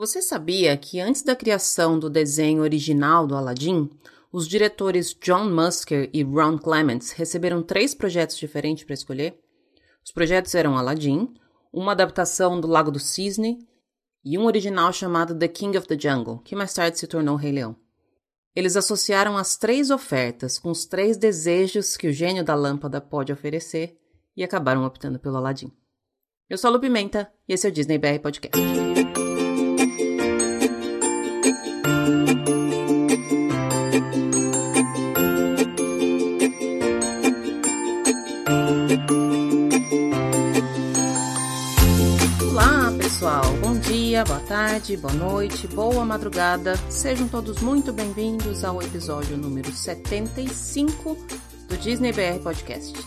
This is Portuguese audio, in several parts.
Você sabia que antes da criação do desenho original do Aladdin, os diretores John Musker e Ron Clements receberam três projetos diferentes para escolher? Os projetos eram Aladdin, uma adaptação do Lago do Cisne e um original chamado The King of the Jungle, que mais tarde se tornou Rei Leão. Eles associaram as três ofertas com os três desejos que o gênio da lâmpada pode oferecer e acabaram optando pelo Aladdin. Eu sou a Lu Pimenta e esse é o Disney BR Podcast. Dia, boa tarde, boa noite, boa madrugada. Sejam todos muito bem-vindos ao episódio número 75 do Disney BR Podcast.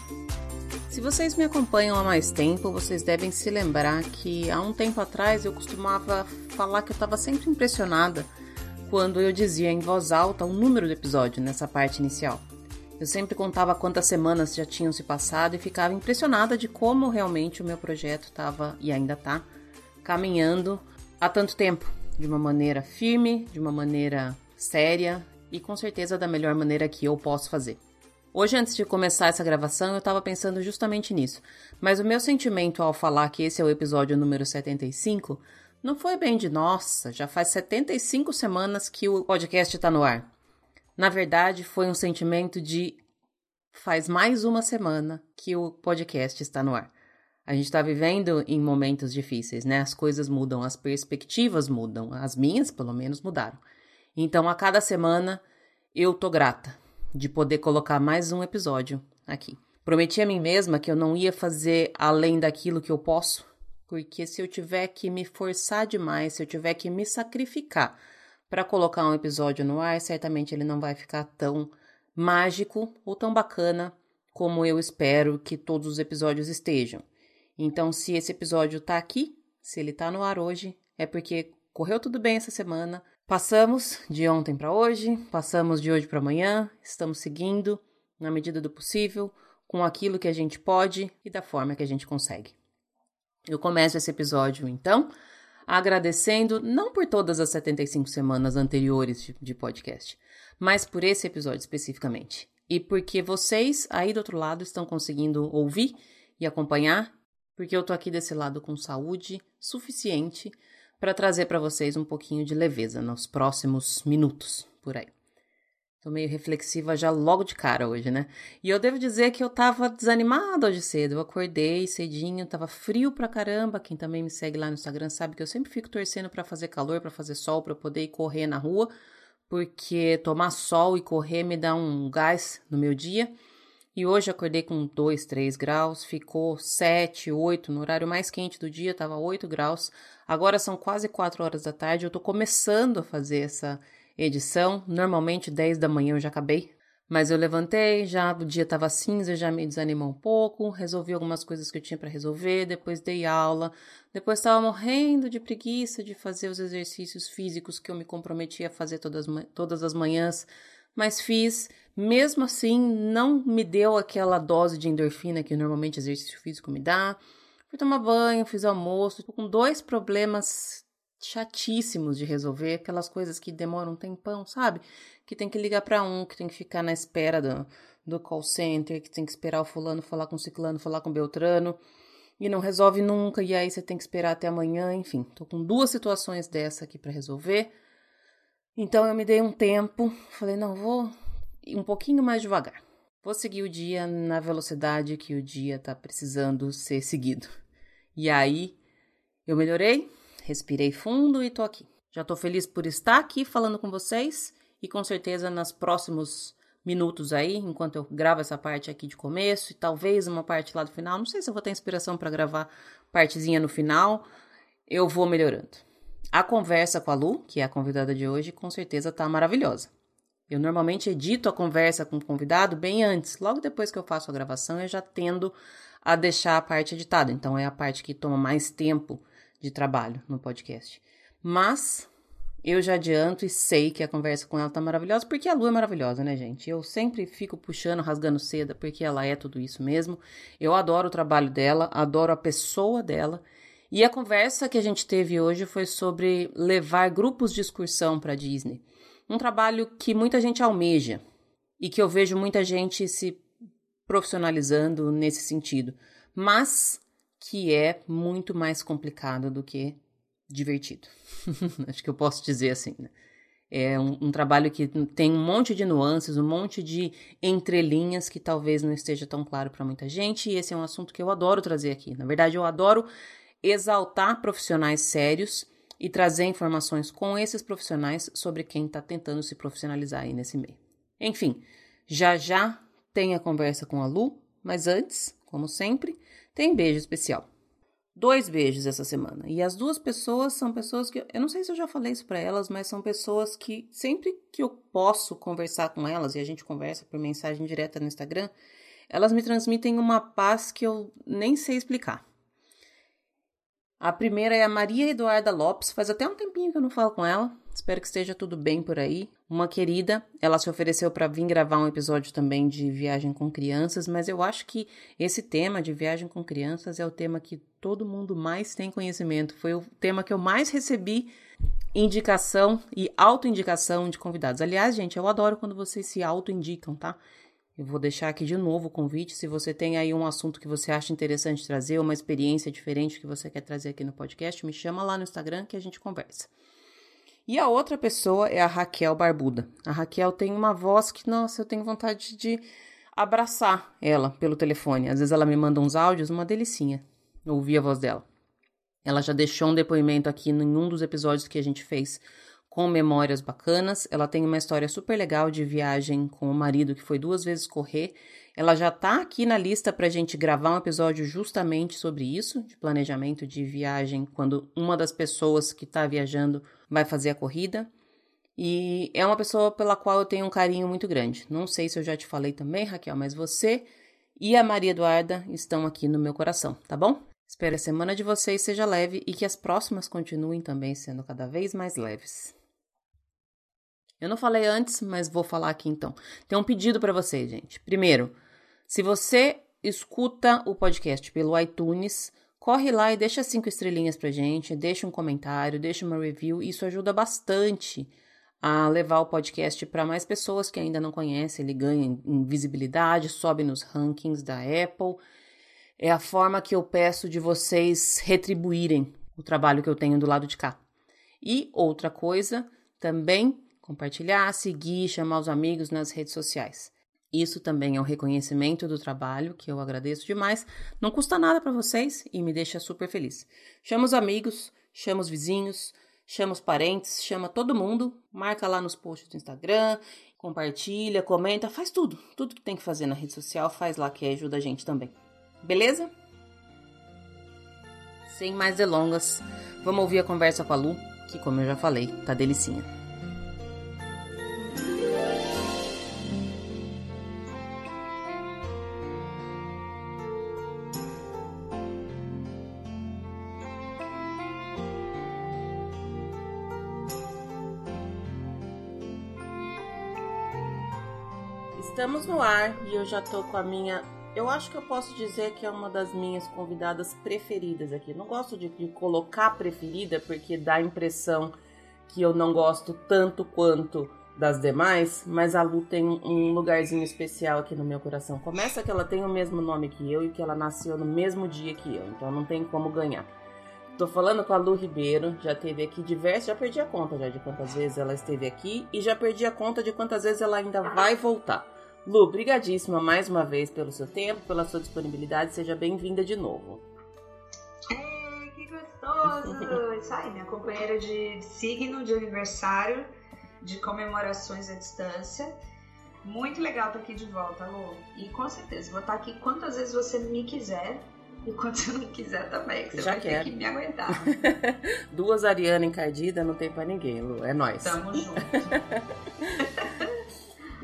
Se vocês me acompanham há mais tempo, vocês devem se lembrar que há um tempo atrás eu costumava falar que eu estava sempre impressionada quando eu dizia em voz alta o número do episódio nessa parte inicial. Eu sempre contava quantas semanas já tinham se passado e ficava impressionada de como realmente o meu projeto estava e ainda está caminhando há tanto tempo, de uma maneira firme, de uma maneira séria e com certeza da melhor maneira que eu posso fazer. Hoje, antes de começar essa gravação, eu estava pensando justamente nisso, mas o meu sentimento ao falar que esse é o episódio número 75 não foi bem de nossa, já faz 75 semanas que o podcast está no ar. Na verdade, foi um sentimento de faz mais uma semana que o podcast está no ar. A gente está vivendo em momentos difíceis, né? As coisas mudam, as perspectivas mudam, as minhas, pelo menos, mudaram. Então, a cada semana, eu tô grata de poder colocar mais um episódio aqui. Prometi a mim mesma que eu não ia fazer além daquilo que eu posso, porque se eu tiver que me forçar demais, se eu tiver que me sacrificar para colocar um episódio no ar, certamente ele não vai ficar tão mágico ou tão bacana como eu espero que todos os episódios estejam. Então, se esse episódio tá aqui, se ele tá no ar hoje, é porque correu tudo bem essa semana. Passamos de ontem para hoje, passamos de hoje para amanhã, estamos seguindo na medida do possível, com aquilo que a gente pode e da forma que a gente consegue. Eu começo esse episódio então agradecendo não por todas as 75 semanas anteriores de, de podcast, mas por esse episódio especificamente. E porque vocês aí do outro lado estão conseguindo ouvir e acompanhar porque eu tô aqui desse lado com saúde suficiente para trazer para vocês um pouquinho de leveza nos próximos minutos por aí. Tô meio reflexiva já logo de cara hoje, né? E eu devo dizer que eu tava desanimada hoje cedo. Eu acordei cedinho, tava frio pra caramba. Quem também me segue lá no Instagram sabe que eu sempre fico torcendo para fazer calor, para fazer sol, para poder ir correr na rua, porque tomar sol e correr me dá um gás no meu dia. E hoje acordei com 2, 3 graus, ficou 7, 8, no horário mais quente do dia estava 8 graus. Agora são quase 4 horas da tarde, eu estou começando a fazer essa edição. Normalmente 10 da manhã eu já acabei, mas eu levantei, já o dia estava cinza, já me desanimou um pouco, resolvi algumas coisas que eu tinha para resolver, depois dei aula, depois estava morrendo de preguiça de fazer os exercícios físicos que eu me comprometi a fazer todas, todas as manhãs, mas fiz mesmo assim, não me deu aquela dose de endorfina que normalmente exercício físico me dá. Fui tomar banho, fiz almoço, tô com dois problemas chatíssimos de resolver, aquelas coisas que demoram um tempão, sabe? Que tem que ligar para um, que tem que ficar na espera do, do call center, que tem que esperar o fulano falar com o ciclano, falar com o beltrano, e não resolve nunca, e aí você tem que esperar até amanhã, enfim. Tô com duas situações dessa aqui para resolver. Então eu me dei um tempo, falei, não, vou um pouquinho mais devagar. Vou seguir o dia na velocidade que o dia está precisando ser seguido. E aí, eu melhorei, respirei fundo e tô aqui. Já tô feliz por estar aqui falando com vocês e com certeza nos próximos minutos aí, enquanto eu gravo essa parte aqui de começo e talvez uma parte lá do final, não sei se eu vou ter inspiração para gravar partezinha no final, eu vou melhorando. A conversa com a Lu, que é a convidada de hoje, com certeza tá maravilhosa. Eu normalmente edito a conversa com o convidado bem antes, logo depois que eu faço a gravação, eu já tendo a deixar a parte editada. Então é a parte que toma mais tempo de trabalho no podcast. Mas eu já adianto e sei que a conversa com ela tá maravilhosa, porque a Lu é maravilhosa, né, gente? Eu sempre fico puxando, rasgando seda, porque ela é tudo isso mesmo. Eu adoro o trabalho dela, adoro a pessoa dela E a conversa que a gente teve hoje foi sobre levar grupos de excursão para Disney. Um trabalho que muita gente almeja e que eu vejo muita gente se profissionalizando nesse sentido, mas que é muito mais complicado do que divertido. Acho que eu posso dizer assim, né? É um, um, trabalho que tem um monte de nuances, um monte de entrelinhas que talvez não esteja tão claro para muita gente, e esse é um assunto que eu adoro trazer aqui. Na verdade, eu adoro exaltar profissionais sérios e trazer informações com esses profissionais sobre quem está tentando se profissionalizar aí nesse meio. Enfim, já já tem a conversa com a Lu, mas antes, como sempre, tem beijo especial dois beijos essa semana. E as duas pessoas são pessoas que eu não sei se eu já falei isso para elas, mas são pessoas que sempre que eu posso conversar com elas e a gente conversa por mensagem direta no Instagram, elas me transmitem uma paz que eu nem sei explicar. A primeira é a Maria Eduarda Lopes, faz até um tempinho que eu não falo com ela. Espero que esteja tudo bem por aí. Uma querida, ela se ofereceu para vir gravar um episódio também de viagem com crianças, mas eu acho que esse tema de viagem com crianças é o tema que todo mundo mais tem conhecimento. Foi o tema que eu mais recebi indicação e autoindicação de convidados. Aliás, gente, eu adoro quando vocês se autoindicam, tá? Eu vou deixar aqui de novo o convite. Se você tem aí um assunto que você acha interessante trazer, uma experiência diferente que você quer trazer aqui no podcast, me chama lá no Instagram que a gente conversa. E a outra pessoa é a Raquel Barbuda. A Raquel tem uma voz que, nossa, eu tenho vontade de abraçar ela pelo telefone. Às vezes ela me manda uns áudios, uma delicinha ouvir a voz dela. Ela já deixou um depoimento aqui em um dos episódios que a gente fez com memórias bacanas. Ela tem uma história super legal de viagem com o marido que foi duas vezes correr. Ela já tá aqui na lista para a gente gravar um episódio justamente sobre isso, de planejamento de viagem, quando uma das pessoas que está viajando vai fazer a corrida. E é uma pessoa pela qual eu tenho um carinho muito grande. Não sei se eu já te falei também, Raquel, mas você e a Maria Eduarda estão aqui no meu coração, tá bom? Espero a semana de vocês seja leve e que as próximas continuem também sendo cada vez mais leves. Eu não falei antes, mas vou falar aqui então. Tem um pedido para vocês, gente. Primeiro, se você escuta o podcast pelo iTunes, corre lá e deixa cinco estrelinhas pra gente, deixa um comentário, deixa uma review, isso ajuda bastante a levar o podcast para mais pessoas que ainda não conhecem, ele ganha em visibilidade, sobe nos rankings da Apple. É a forma que eu peço de vocês retribuírem o trabalho que eu tenho do lado de cá. E outra coisa, também compartilhar, seguir, chamar os amigos nas redes sociais. Isso também é um reconhecimento do trabalho, que eu agradeço demais. Não custa nada para vocês e me deixa super feliz. Chama os amigos, chama os vizinhos, chama os parentes, chama todo mundo, marca lá nos posts do Instagram, compartilha, comenta, faz tudo. Tudo que tem que fazer na rede social, faz lá que ajuda a gente também. Beleza? Sem mais delongas, vamos ouvir a conversa com a Lu, que como eu já falei, tá delicinha. Estamos no ar e eu já tô com a minha. Eu acho que eu posso dizer que é uma das minhas convidadas preferidas aqui. Não gosto de, de colocar preferida porque dá a impressão que eu não gosto tanto quanto das demais, mas a Lu tem um lugarzinho especial aqui no meu coração. Começa que ela tem o mesmo nome que eu e que ela nasceu no mesmo dia que eu, então não tem como ganhar. Tô falando com a Lu Ribeiro, já teve aqui diversas, já perdi a conta já de quantas vezes ela esteve aqui e já perdi a conta de quantas vezes ela ainda vai voltar. Lu, brigadíssima mais uma vez pelo seu tempo, pela sua disponibilidade. Seja bem-vinda de novo. Ei, que gostoso! Isso aí, minha companheira de signo, de aniversário, de comemorações à distância. Muito legal estar aqui de volta, Lu. E com certeza, vou estar aqui quantas vezes você me quiser e quando você não quiser também, que você Já vai quero. ter que me aguentar. Duas Ariana encardida não tem pra ninguém, Lu. É nós. Tamo junto.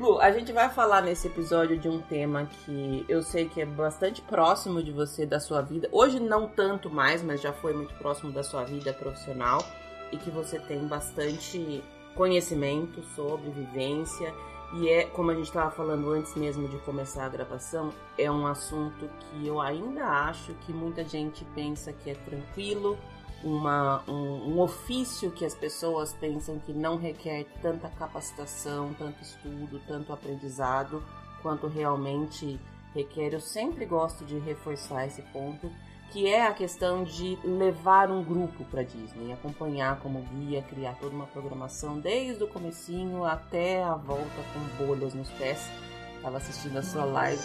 Lu, a gente vai falar nesse episódio de um tema que eu sei que é bastante próximo de você, da sua vida. Hoje não tanto mais, mas já foi muito próximo da sua vida profissional. E que você tem bastante conhecimento sobre vivência. E é, como a gente estava falando antes mesmo de começar a gravação, é um assunto que eu ainda acho que muita gente pensa que é tranquilo, uma, um, um, ofício que as pessoas pensam que não requer tanta capacitação, tanto estudo, tanto aprendizado, quanto realmente requer. Eu sempre gosto de reforçar esse ponto, que é a questão de levar um grupo para Disney, acompanhar como guia, criar toda uma programação desde o comecinho até a volta com bolhas nos pés. Estava assistindo a sua live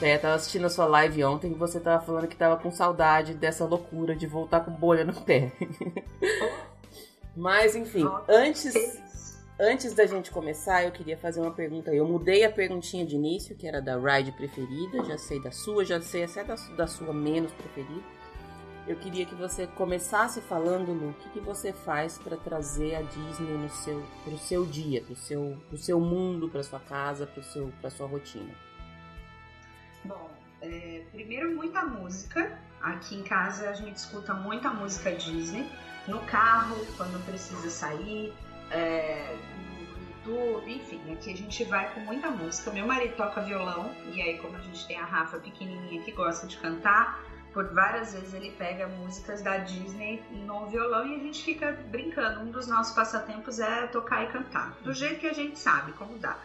é, tava assistindo a sua live ontem e você tava falando que tava com saudade dessa loucura de voltar com bolha no pé. Mas enfim, antes antes da gente começar, eu queria fazer uma pergunta. Eu mudei a perguntinha de início, que era da ride preferida, já sei da sua, já sei até da, da sua menos preferida. Eu queria que você começasse falando, Lu, o que, que você faz para trazer a Disney no seu, pro seu dia, pro seu, pro seu mundo, pra sua casa, pro seu, pra sua rotina. Bom, é, primeiro muita música. Aqui em casa a gente escuta muita música Disney. No carro, quando precisa sair, é, no YouTube, enfim, aqui a gente vai com muita música. Meu marido toca violão, e aí, como a gente tem a Rafa pequenininha que gosta de cantar, por várias vezes ele pega músicas da Disney no violão e a gente fica brincando. Um dos nossos passatempos é tocar e cantar, do jeito que a gente sabe como dá.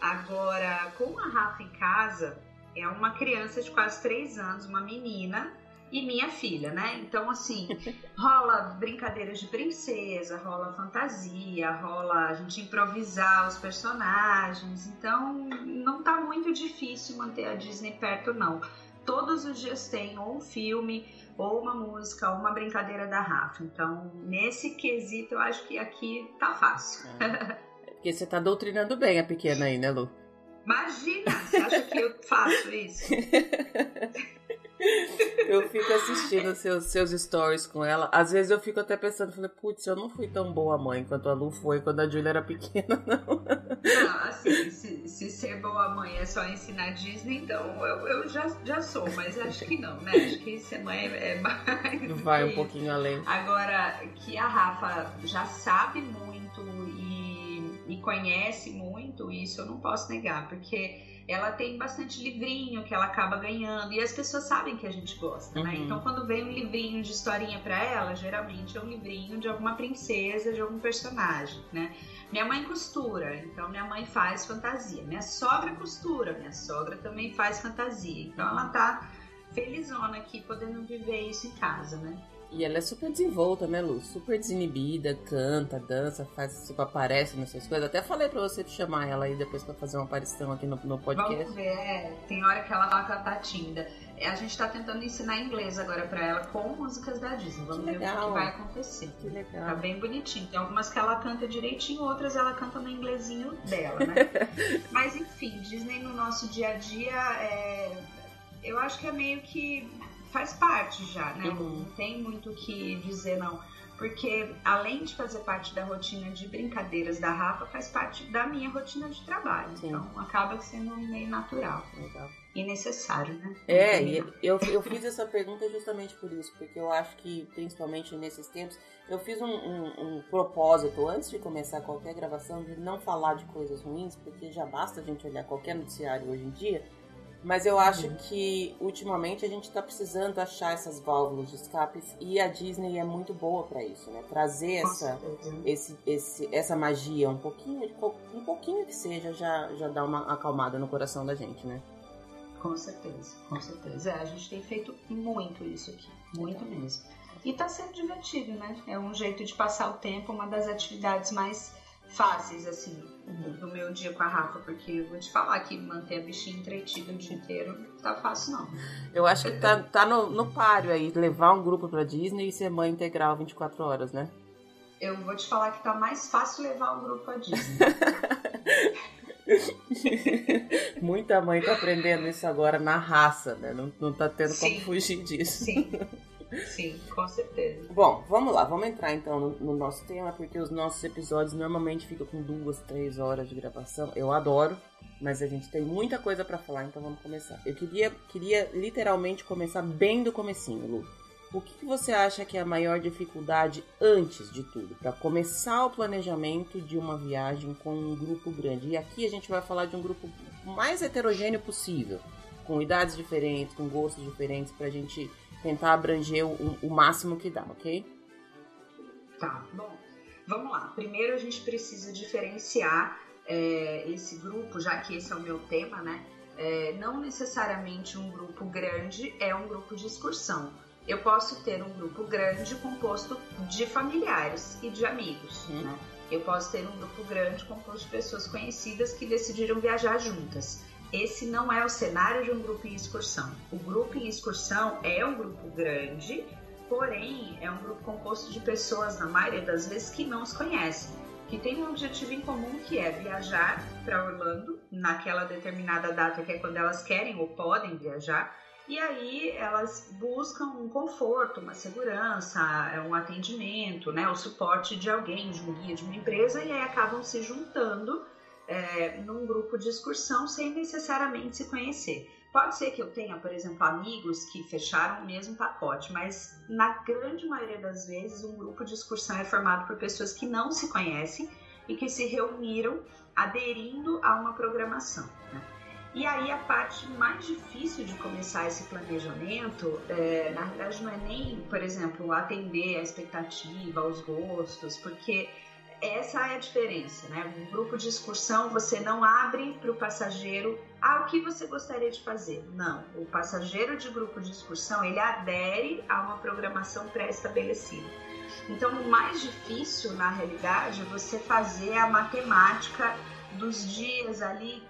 Agora, com a Rafa em casa, é uma criança de quase três anos, uma menina, e minha filha, né? Então, assim, rola brincadeiras de princesa, rola fantasia, rola a gente improvisar os personagens. Então, não tá muito difícil manter a Disney perto, não. Todos os dias tem ou um filme, ou uma música, ou uma brincadeira da Rafa. Então, nesse quesito, eu acho que aqui tá fácil. É. Porque você tá doutrinando bem a pequena aí, né, Lu? Imagina, você acha que eu faço isso? eu fico assistindo seus, seus stories com ela. Às vezes eu fico até pensando, falei, putz, eu não fui tão boa mãe quanto a Lu foi quando a Julia era pequena, não. Não, assim, se, se ser boa mãe é só ensinar Disney, então eu, eu já, já sou, mas acho que não, né? Acho que ser mãe é mais. Vai um pouquinho além. Agora, que a Rafa já sabe muito e, e conhece muito isso, eu não posso negar, porque ela tem bastante livrinho que ela acaba ganhando e as pessoas sabem que a gente gosta, né? uhum. né? Então quando vem um livrinho de historinha para ela, geralmente é um livrinho de alguma princesa, de algum personagem, né? Minha mãe costura, então minha mãe faz fantasia. Minha sogra costura, minha sogra também faz fantasia. Então ela tá felizona aqui podendo viver isso em casa, né? E ela é super desenvolta, né, Lu? Super desinibida, canta, dança, faz, tipo, aparece nessas coisas. Até falei pra você chamar ela aí depois pra fazer uma aparição aqui no, no podcast. Vamos ver, é. Tem hora que ela fala que ela tá. É, a gente tá tentando ensinar inglês agora pra ela com músicas da Disney. Vamos ver o que vai acontecer. Que legal. Tá bem bonitinho. Tem algumas que ela canta direitinho, outras ela canta no inglesinho dela, né? Mas enfim, Disney no nosso dia a dia é... Eu acho que é meio que faz parte já, né? Uhum. Não tem muito o que dizer, não. Porque além de fazer parte da rotina de brincadeiras da Rafa, faz parte da minha rotina de trabalho. Sim. Então acaba sendo meio natural. Legal. E necessário, né? É, eu, eu fiz essa pergunta justamente por isso, porque eu acho que, principalmente nesses tempos, eu fiz um, um, um, propósito antes de começar qualquer gravação de não falar de coisas ruins, porque já basta a gente olhar qualquer noticiário hoje em dia mas eu acho uhum. que ultimamente a gente está precisando achar essas válvulas de escapes e a Disney é muito boa para isso, né? Trazer essa, esse, esse, essa magia um pouquinho, um pouquinho que seja, já, já dá uma acalmada no coração da gente, né? Com certeza, com certeza. É, a gente tem feito muito isso aqui, muito mesmo. E tá sendo divertido, né? É um jeito de passar o tempo, uma das atividades mais fáceis, assim, do meu dia com a Rafa, porque eu vou te falar que manter a bichinha entretida o dia inteiro não tá fácil, não. Eu acho que tá, tá no, no páreo aí, levar um grupo pra Disney e ser mãe integral 24 horas, né? Eu vou te falar que tá mais fácil levar um grupo pra Disney. Muita mãe tá aprendendo isso agora na raça, né? Não, não tá tendo sim, como fugir disso. Sim. Sim, com certeza. Bom, vamos lá, vamos entrar então no, no, nosso tema, porque os nossos episódios normalmente ficam com duas, três horas de gravação. Eu adoro, mas a gente tem muita coisa para falar, então vamos começar. Eu queria, queria literalmente começar bem do comecinho, Lu. o que você acha que é a maior dificuldade antes de tudo, para começar o planejamento de uma viagem com um grupo grande? E aqui a gente vai falar de um grupo mais heterogêneo possível, com idades diferentes, com gostos diferentes, para a gente tentar abranger o, o máximo que dá, ok? Tá, bom. Vamos lá. Primeiro a gente precisa diferenciar é, esse grupo, já que esse é o meu tema, né? É, não necessariamente um grupo grande é um grupo de excursão eu posso ter um grupo grande composto de familiares e de amigos, uhum. né? Eu posso ter um grupo grande composto de pessoas conhecidas que decidiram viajar juntas. Esse não é o cenário de um grupo em excursão. O grupo em excursão é um grupo grande, porém é um grupo composto de pessoas, na maioria das vezes, que não se conhecem, que tem um objetivo em comum que é viajar para Orlando naquela determinada data que é quando elas querem ou podem viajar e aí elas buscam um conforto, uma segurança, um atendimento, né, o suporte de alguém, de um guia, de uma empresa, e aí acabam se juntando é, num grupo de excursão sem necessariamente se conhecer. Pode ser que eu tenha, por exemplo, amigos que fecharam o mesmo pacote, mas na grande maioria das vezes um grupo de excursão é formado por pessoas que não se conhecem e que se reuniram aderindo a uma programação. Né? E aí a parte mais difícil de começar esse planejamento, é, na verdade não é nem, por exemplo, atender a expectativa, os gostos, porque essa é a diferença, né? Um grupo de excursão você não abre para o passageiro ah, o que você gostaria de fazer. Não, o passageiro de grupo de excursão ele adere a uma programação pré-estabelecida. Então, o mais difícil na realidade é você fazer a matemática dos dias ali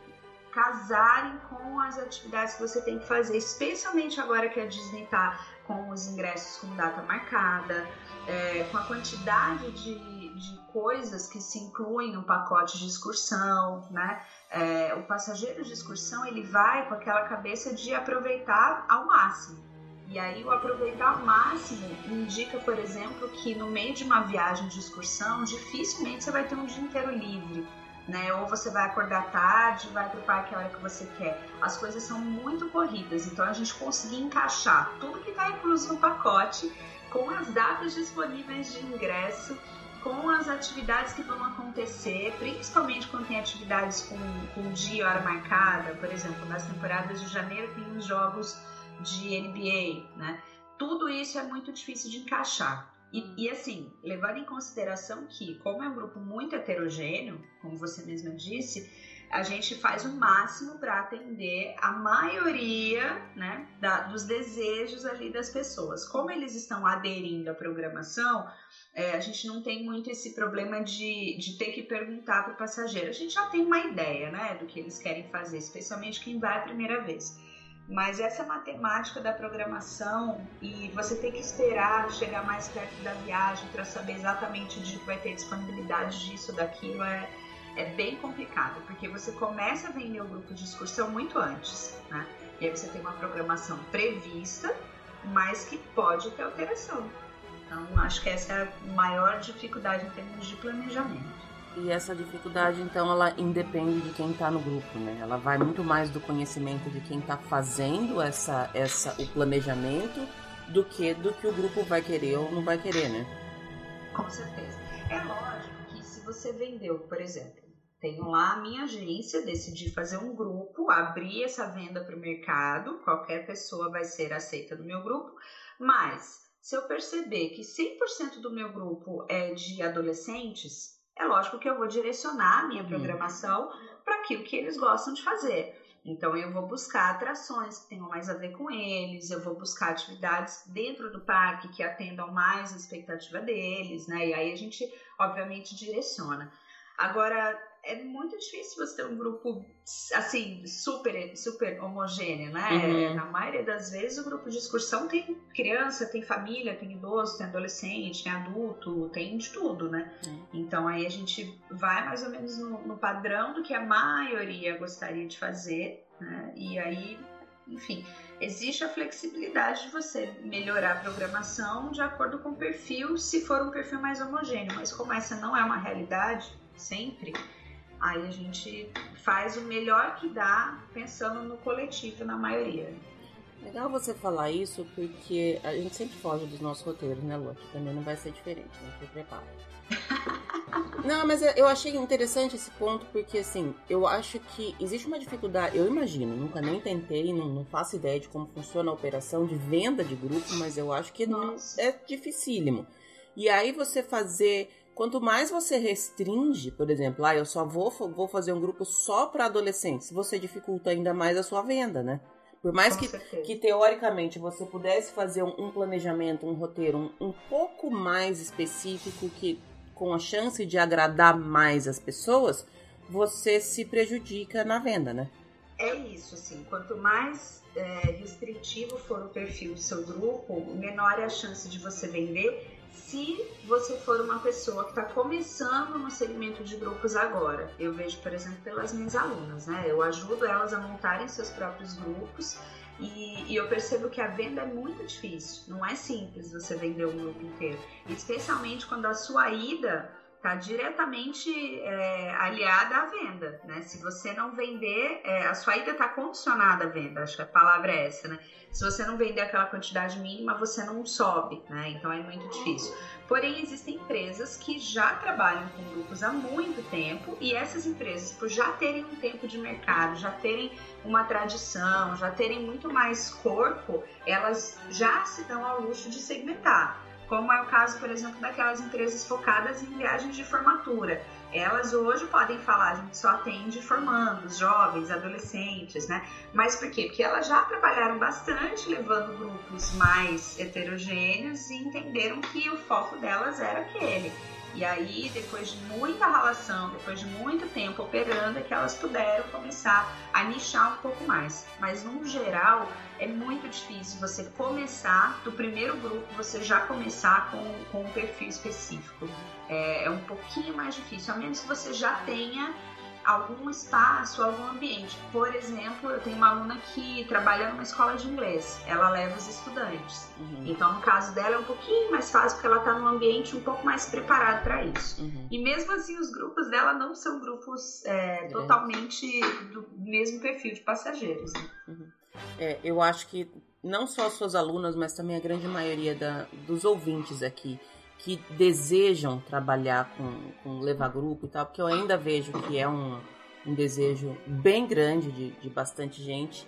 casarem com as atividades que você tem que fazer, especialmente agora que a Disney está com os ingressos com data marcada, é, com a quantidade de, de coisas que se incluem no pacote de excursão, né? É, o passageiro de excursão ele vai com aquela cabeça de aproveitar ao máximo. E aí o aproveitar ao máximo indica, por exemplo, que no meio de uma viagem de excursão, dificilmente você vai ter um dia inteiro livre né? Ou você vai acordar tarde, vai para o parque a hora que você quer. As coisas são muito corridas, então a gente conseguir encaixar tudo que está incluso no pacote com as datas disponíveis de ingresso, com as atividades que vão acontecer, principalmente quando tem atividades com, com dia hora marcada, por exemplo, nas temporadas de janeiro tem os jogos de NBA, né? Tudo isso é muito difícil de encaixar. E, e, assim, levando em consideração que, como é um grupo muito heterogêneo, como você mesma disse, a gente faz o máximo para atender a maioria né, da, dos desejos ali das pessoas. Como eles estão aderindo à programação, é, a gente não tem muito esse problema de, de ter que perguntar para o passageiro. A gente já tem uma ideia né, do que eles querem fazer, especialmente quem vai a primeira vez. Mas essa matemática da programação e você tem que esperar chegar mais perto da viagem para saber exatamente o dia que vai ter disponibilidade disso, daquilo, é, é bem complicado, porque você começa a vender o grupo de excursão muito antes, né? E aí você tem uma programação prevista, mas que pode ter alteração. Então, acho que essa é a maior dificuldade em termos de planejamento. E essa dificuldade, então, ela independe de quem está no grupo, né? Ela vai muito mais do conhecimento de quem está fazendo essa, essa, o planejamento do que do que o grupo vai querer ou não vai querer, né? Com certeza. É lógico que se você vendeu, por exemplo, tenho lá a minha agência, decidi fazer um grupo, abrir essa venda para o mercado, qualquer pessoa vai ser aceita no meu grupo, mas se eu perceber que 100% do meu grupo é de adolescentes, é lógico que eu vou direcionar a minha programação para aquilo que eles gostam de fazer. Então eu vou buscar atrações que tenham mais a ver com eles, eu vou buscar atividades dentro do parque que atendam mais a expectativa deles, né? E aí a gente obviamente direciona. Agora, é muito difícil você ter um grupo assim super super homogêneo, né? Uhum. Na maioria das vezes o grupo de excursão tem criança, tem família, tem idoso, tem adolescente, tem adulto, tem de tudo, né? Uhum. Então aí a gente vai mais ou menos no, no, padrão do que a maioria gostaria de fazer, né? E aí, enfim, existe a flexibilidade de você melhorar a programação de acordo com o perfil, se for um perfil mais homogêneo, mas como essa não é uma realidade sempre Aí a gente faz o melhor que dá, pensando no coletivo, na maioria. Legal você falar isso porque a gente sempre foge dos nossos roteiros, né, Lu? Também não vai ser diferente, né? Se prepara. Não, mas eu achei interessante esse ponto porque, assim, eu acho que existe uma dificuldade. Eu imagino, nunca nem tentei, não, não faço ideia de como funciona a operação de venda de grupo, mas eu acho que não, é dificílimo. E aí você fazer. Quanto mais você restringe, por exemplo, ah, eu só vou, vou fazer um grupo só para adolescentes, você dificulta ainda mais a sua venda, né? Por mais que, que, teoricamente você pudesse fazer um, um planejamento, um roteiro um, um, pouco mais específico, que com a chance de agradar mais as pessoas, você se prejudica na venda, né? É isso, assim. Quanto mais é, restritivo for o perfil do seu grupo, menor é a chance de você vender se você for uma pessoa que está começando no segmento de grupos agora. Eu vejo, por exemplo, pelas minhas alunas, né? Eu ajudo elas a montarem seus próprios grupos e, e, eu percebo que a venda é muito difícil. Não é simples você vender um grupo inteiro, especialmente quando a sua ida está diretamente é, aliada à venda, né? Se você não vender, é, a sua ida está condicionada à venda, acho que a palavra é essa, né? Se você não vender aquela quantidade mínima, você não sobe, né? Então é muito difícil. Porém, existem empresas que já trabalham com grupos há muito tempo e essas empresas, por já terem um tempo de mercado, já terem uma tradição, já terem muito mais corpo, elas já se dão ao luxo de segmentar como é o caso, por exemplo, daquelas empresas focadas em viagens de formatura. Elas hoje podem falar, a gente só atende formandos, jovens, adolescentes, né? Mas por quê? Porque elas já trabalharam bastante levando grupos mais heterogêneos e entenderam que o foco delas era aquele. E aí, depois de muita relação, depois de muito tempo operando, é que elas puderam começar a nichar um pouco mais. Mas, no geral, é muito difícil você começar, do primeiro grupo, você já começar com, com um perfil específico. É, é um pouquinho mais difícil, a menos que você já tenha algum espaço, algum ambiente. Por exemplo, eu tenho uma aluna que trabalha numa escola de inglês, ela leva os estudantes. Uhum. Então, no caso dela, é um pouquinho mais fácil porque ela está num ambiente um pouco mais preparado para isso. Uhum. E mesmo assim, os grupos dela não são grupos é, totalmente do mesmo perfil de passageiros. Né? Uhum. É, eu acho que não só as suas alunas, mas também a grande maioria da, dos ouvintes aqui que desejam trabalhar com, com levar grupo e tal, porque eu ainda vejo que é um, um desejo bem grande de, de bastante gente,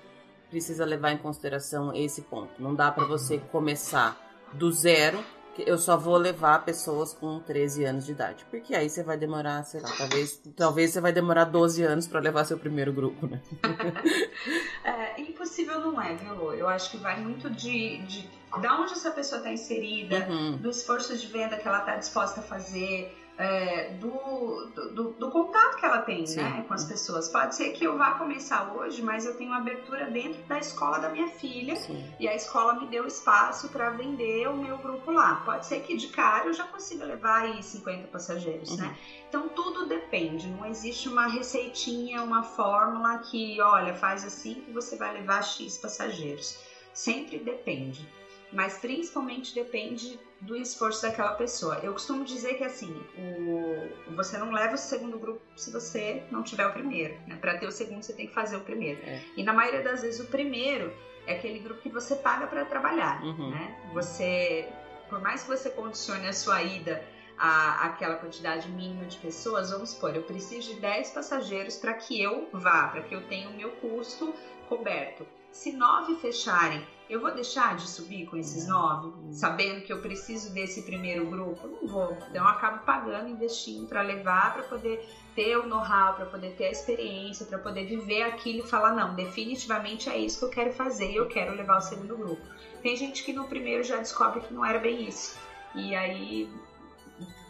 precisa levar em consideração esse ponto. Não dá para você começar do zero eu só vou levar pessoas com 13 anos de idade. Porque aí você vai demorar, sei lá, talvez, talvez você vai demorar 12 anos para levar seu primeiro grupo, né? é, impossível não é, viu? Eu acho que vai muito de, de, de onde essa pessoa está inserida, uhum. do esforço de venda que ela está disposta a fazer é, do, do, do, contato que ela tem né, com as pessoas. Pode ser que eu vá começar hoje, mas eu tenho uma abertura dentro da escola da minha filha Sim. e a escola me deu espaço para vender o meu grupo lá. Pode ser que de cara eu já consiga levar aí 50 passageiros, uhum. né? Então tudo depende, não existe uma receitinha, uma fórmula que, olha, faz assim que você vai levar X passageiros. Sempre depende mas principalmente depende do esforço daquela pessoa. Eu costumo dizer que assim, o, você não leva o segundo grupo se você não tiver o primeiro. Né? Para ter o segundo, você tem que fazer o primeiro. É. E na maioria das vezes, o primeiro é aquele grupo que você paga para trabalhar. Uhum. Né? Você, por mais que você condicione a sua ida a, aquela quantidade mínima de pessoas, vamos supor, eu preciso de 10 passageiros para que eu vá, para que eu tenha o meu custo coberto. Se nove fecharem eu vou deixar de subir com esses nove, sabendo que eu preciso desse primeiro grupo? Não vou. Então eu acabo pagando, investindo para levar, para poder ter o know-how, para poder ter a experiência, para poder viver aquilo e falar: não, definitivamente é isso que eu quero fazer e eu quero levar o segundo grupo. Tem gente que no primeiro já descobre que não era bem isso. E aí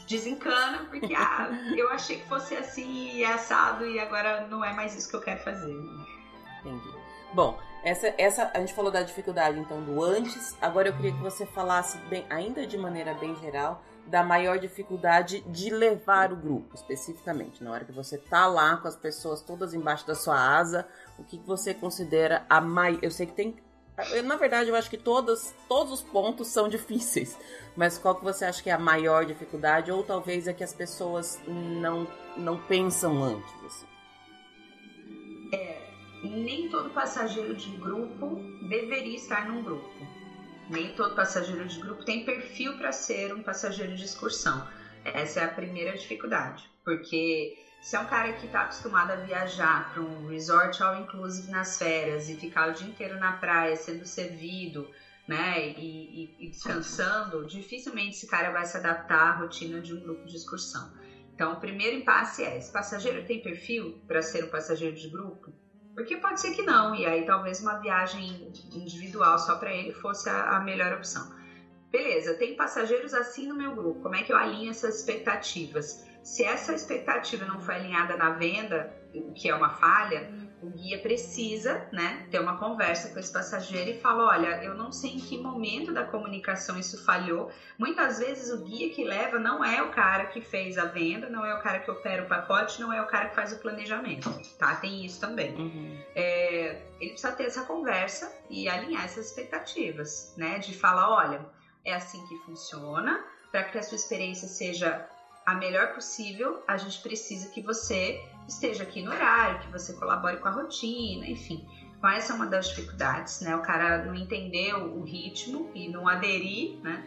desencana, porque ah, eu achei que fosse assim e assado e agora não é mais isso que eu quero fazer. Entendi. Bom, essa, essa, a gente falou da dificuldade então do antes. Agora eu queria que você falasse bem, ainda de maneira bem geral, da maior dificuldade de levar o grupo, especificamente, na hora que você tá lá com as pessoas todas embaixo da sua asa, o que você considera a maior. Eu sei que tem. Na verdade, eu acho que todos, todos os pontos são difíceis, mas qual que você acha que é a maior dificuldade, ou talvez é que as pessoas não, não pensam antes? Assim? Nem todo passageiro de grupo deveria estar num grupo. Nem todo passageiro de grupo tem perfil para ser um passageiro de excursão. Essa é a primeira dificuldade, porque se é um cara que está acostumado a viajar para um resort all inclusive nas férias e ficar o dia inteiro na praia sendo servido, né, e, e, e descansando, dificilmente esse cara vai se adaptar à rotina de um grupo de excursão. Então, o primeiro impasse é: esse passageiro tem perfil para ser um passageiro de grupo? Porque pode ser que não, e aí talvez uma viagem individual só para ele fosse a, a melhor opção. Beleza, tem passageiros assim no meu grupo, como é que eu alinho essas expectativas? Se essa expectativa não foi alinhada na venda, o que é uma falha, o guia precisa, né, ter uma conversa com esse passageiro e falar, olha, eu não sei em que momento da comunicação isso falhou. Muitas vezes o guia que leva não é o cara que fez a venda, não é o cara que opera o pacote, não é o cara que faz o planejamento, tá? Tem isso também. Uhum. É, ele precisa ter essa conversa e alinhar essas expectativas, né? De falar, olha, é assim que funciona, para que a sua experiência seja a melhor possível, a gente precisa que você esteja aqui no horário, que você colabore com a rotina, enfim. Então, essa é uma das dificuldades, né? O cara não entender o ritmo e não aderir, né?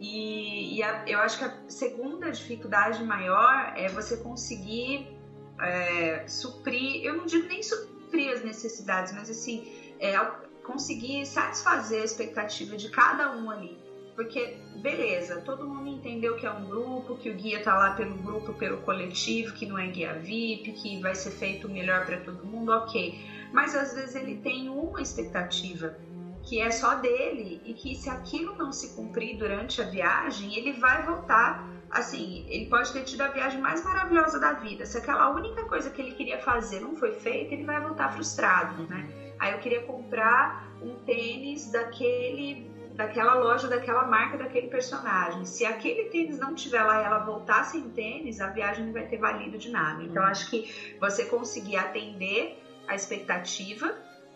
E, e a, eu acho que a segunda dificuldade maior é você conseguir é, suprir, eu não digo nem suprir as necessidades, mas assim, é, conseguir satisfazer a expectativa de cada um ali. Porque, beleza, todo mundo entendeu que é um grupo, que o guia tá lá pelo grupo, pelo coletivo, que não é guia VIP, que vai ser feito melhor para todo mundo, ok. Mas às vezes ele tem uma expectativa que é só dele e que se aquilo não se cumprir durante a viagem, ele vai voltar assim, ele pode ter tido a viagem mais maravilhosa da vida. Se aquela única coisa que ele queria fazer não foi feita, ele vai voltar frustrado, né? Aí eu queria comprar um tênis daquele daquela loja, daquela marca, daquele personagem. Se aquele tênis não tiver lá e ela voltar sem tênis, a viagem não vai ter valido de nada. Então, uhum. acho que você conseguir atender a expectativa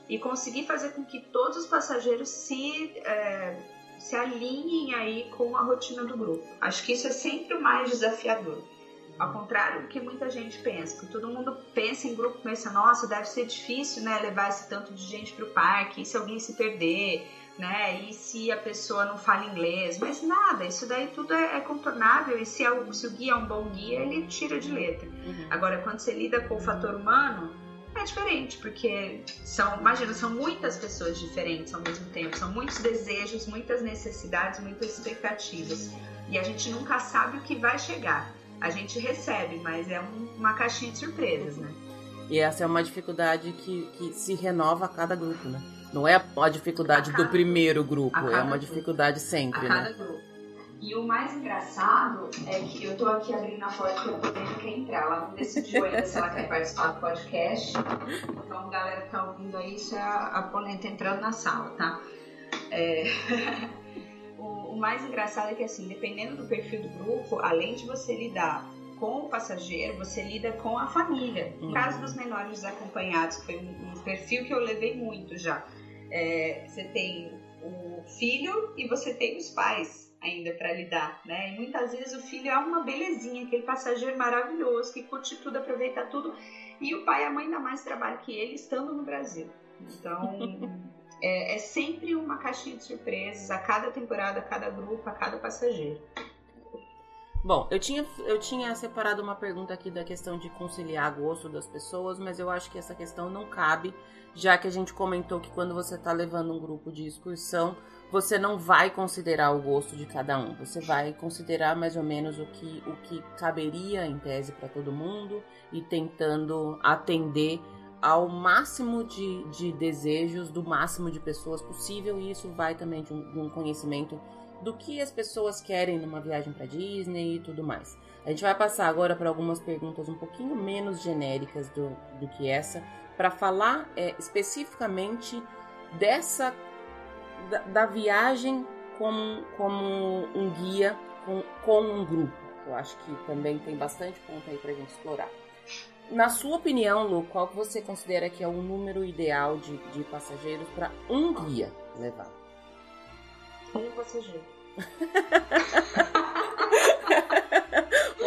e conseguir fazer com que todos os passageiros se, é, se alinhem aí com a rotina do grupo. Acho que isso é sempre o mais desafiador. Ao contrário do que muita gente pensa, porque todo mundo pensa em grupo, pensa, nossa, deve ser difícil, né, levar esse tanto de gente para o parque, e se alguém se perder, né? E se a pessoa não fala inglês, mas nada, isso daí tudo é, é contornável. E se, é o, se o guia é um bom guia, ele tira de letra. Uhum. Agora, quando você lida com o fator humano, é diferente, porque são, imagina, são muitas pessoas diferentes ao mesmo tempo, são muitos desejos, muitas necessidades, muitas expectativas. E a gente nunca sabe o que vai chegar. A gente recebe, mas é um, uma caixinha de surpresas, né? E essa é uma dificuldade que, que se renova a cada grupo, né? Não é a dificuldade do primeiro grupo, é uma dificuldade sempre, né? E o mais engraçado é que eu tô aqui abrindo a porta que a Polenta quer entrar. Ela não decidiu ainda se ela quer participar do podcast. Então, galera que tá ouvindo aí, isso é a Polenta entrando na sala, tá? É... o, o mais engraçado é que, assim, dependendo do perfil do grupo, além de você lidar com o passageiro, você lida com a família. No uhum. caso dos menores acompanhados, que foi um, um perfil que eu levei muito já é, você tem o filho e você tem os pais ainda para lidar, né? E muitas vezes o filho é uma belezinha, aquele passageiro maravilhoso que curte tudo, aproveita tudo, e o pai e a mãe ainda mais trabalham que ele estando no Brasil. Então é, é sempre uma caixinha de surpresas a cada temporada, a cada grupo, a cada passageiro. Bom, eu tinha, eu tinha separado uma pergunta aqui da questão de conciliar gosto das pessoas, mas eu acho que essa questão não cabe, já que a gente comentou que quando você está levando um grupo de excursão, você não vai considerar o gosto de cada um, você vai considerar mais ou menos o que, o que caberia em tese para todo mundo e tentando atender ao máximo de, de desejos do máximo de pessoas possível, e isso vai também de um, de um conhecimento do que as pessoas querem numa viagem para Disney e tudo mais. A gente vai passar agora para algumas perguntas um pouquinho menos genéricas do, do que essa, para falar é, especificamente dessa da, da, viagem como, como um guia com, com um grupo. Eu acho que também tem bastante ponto aí para a gente explorar. Na sua opinião, Lu, qual que você considera que é o número ideal de, de passageiros para um guia levar? Um passageiro.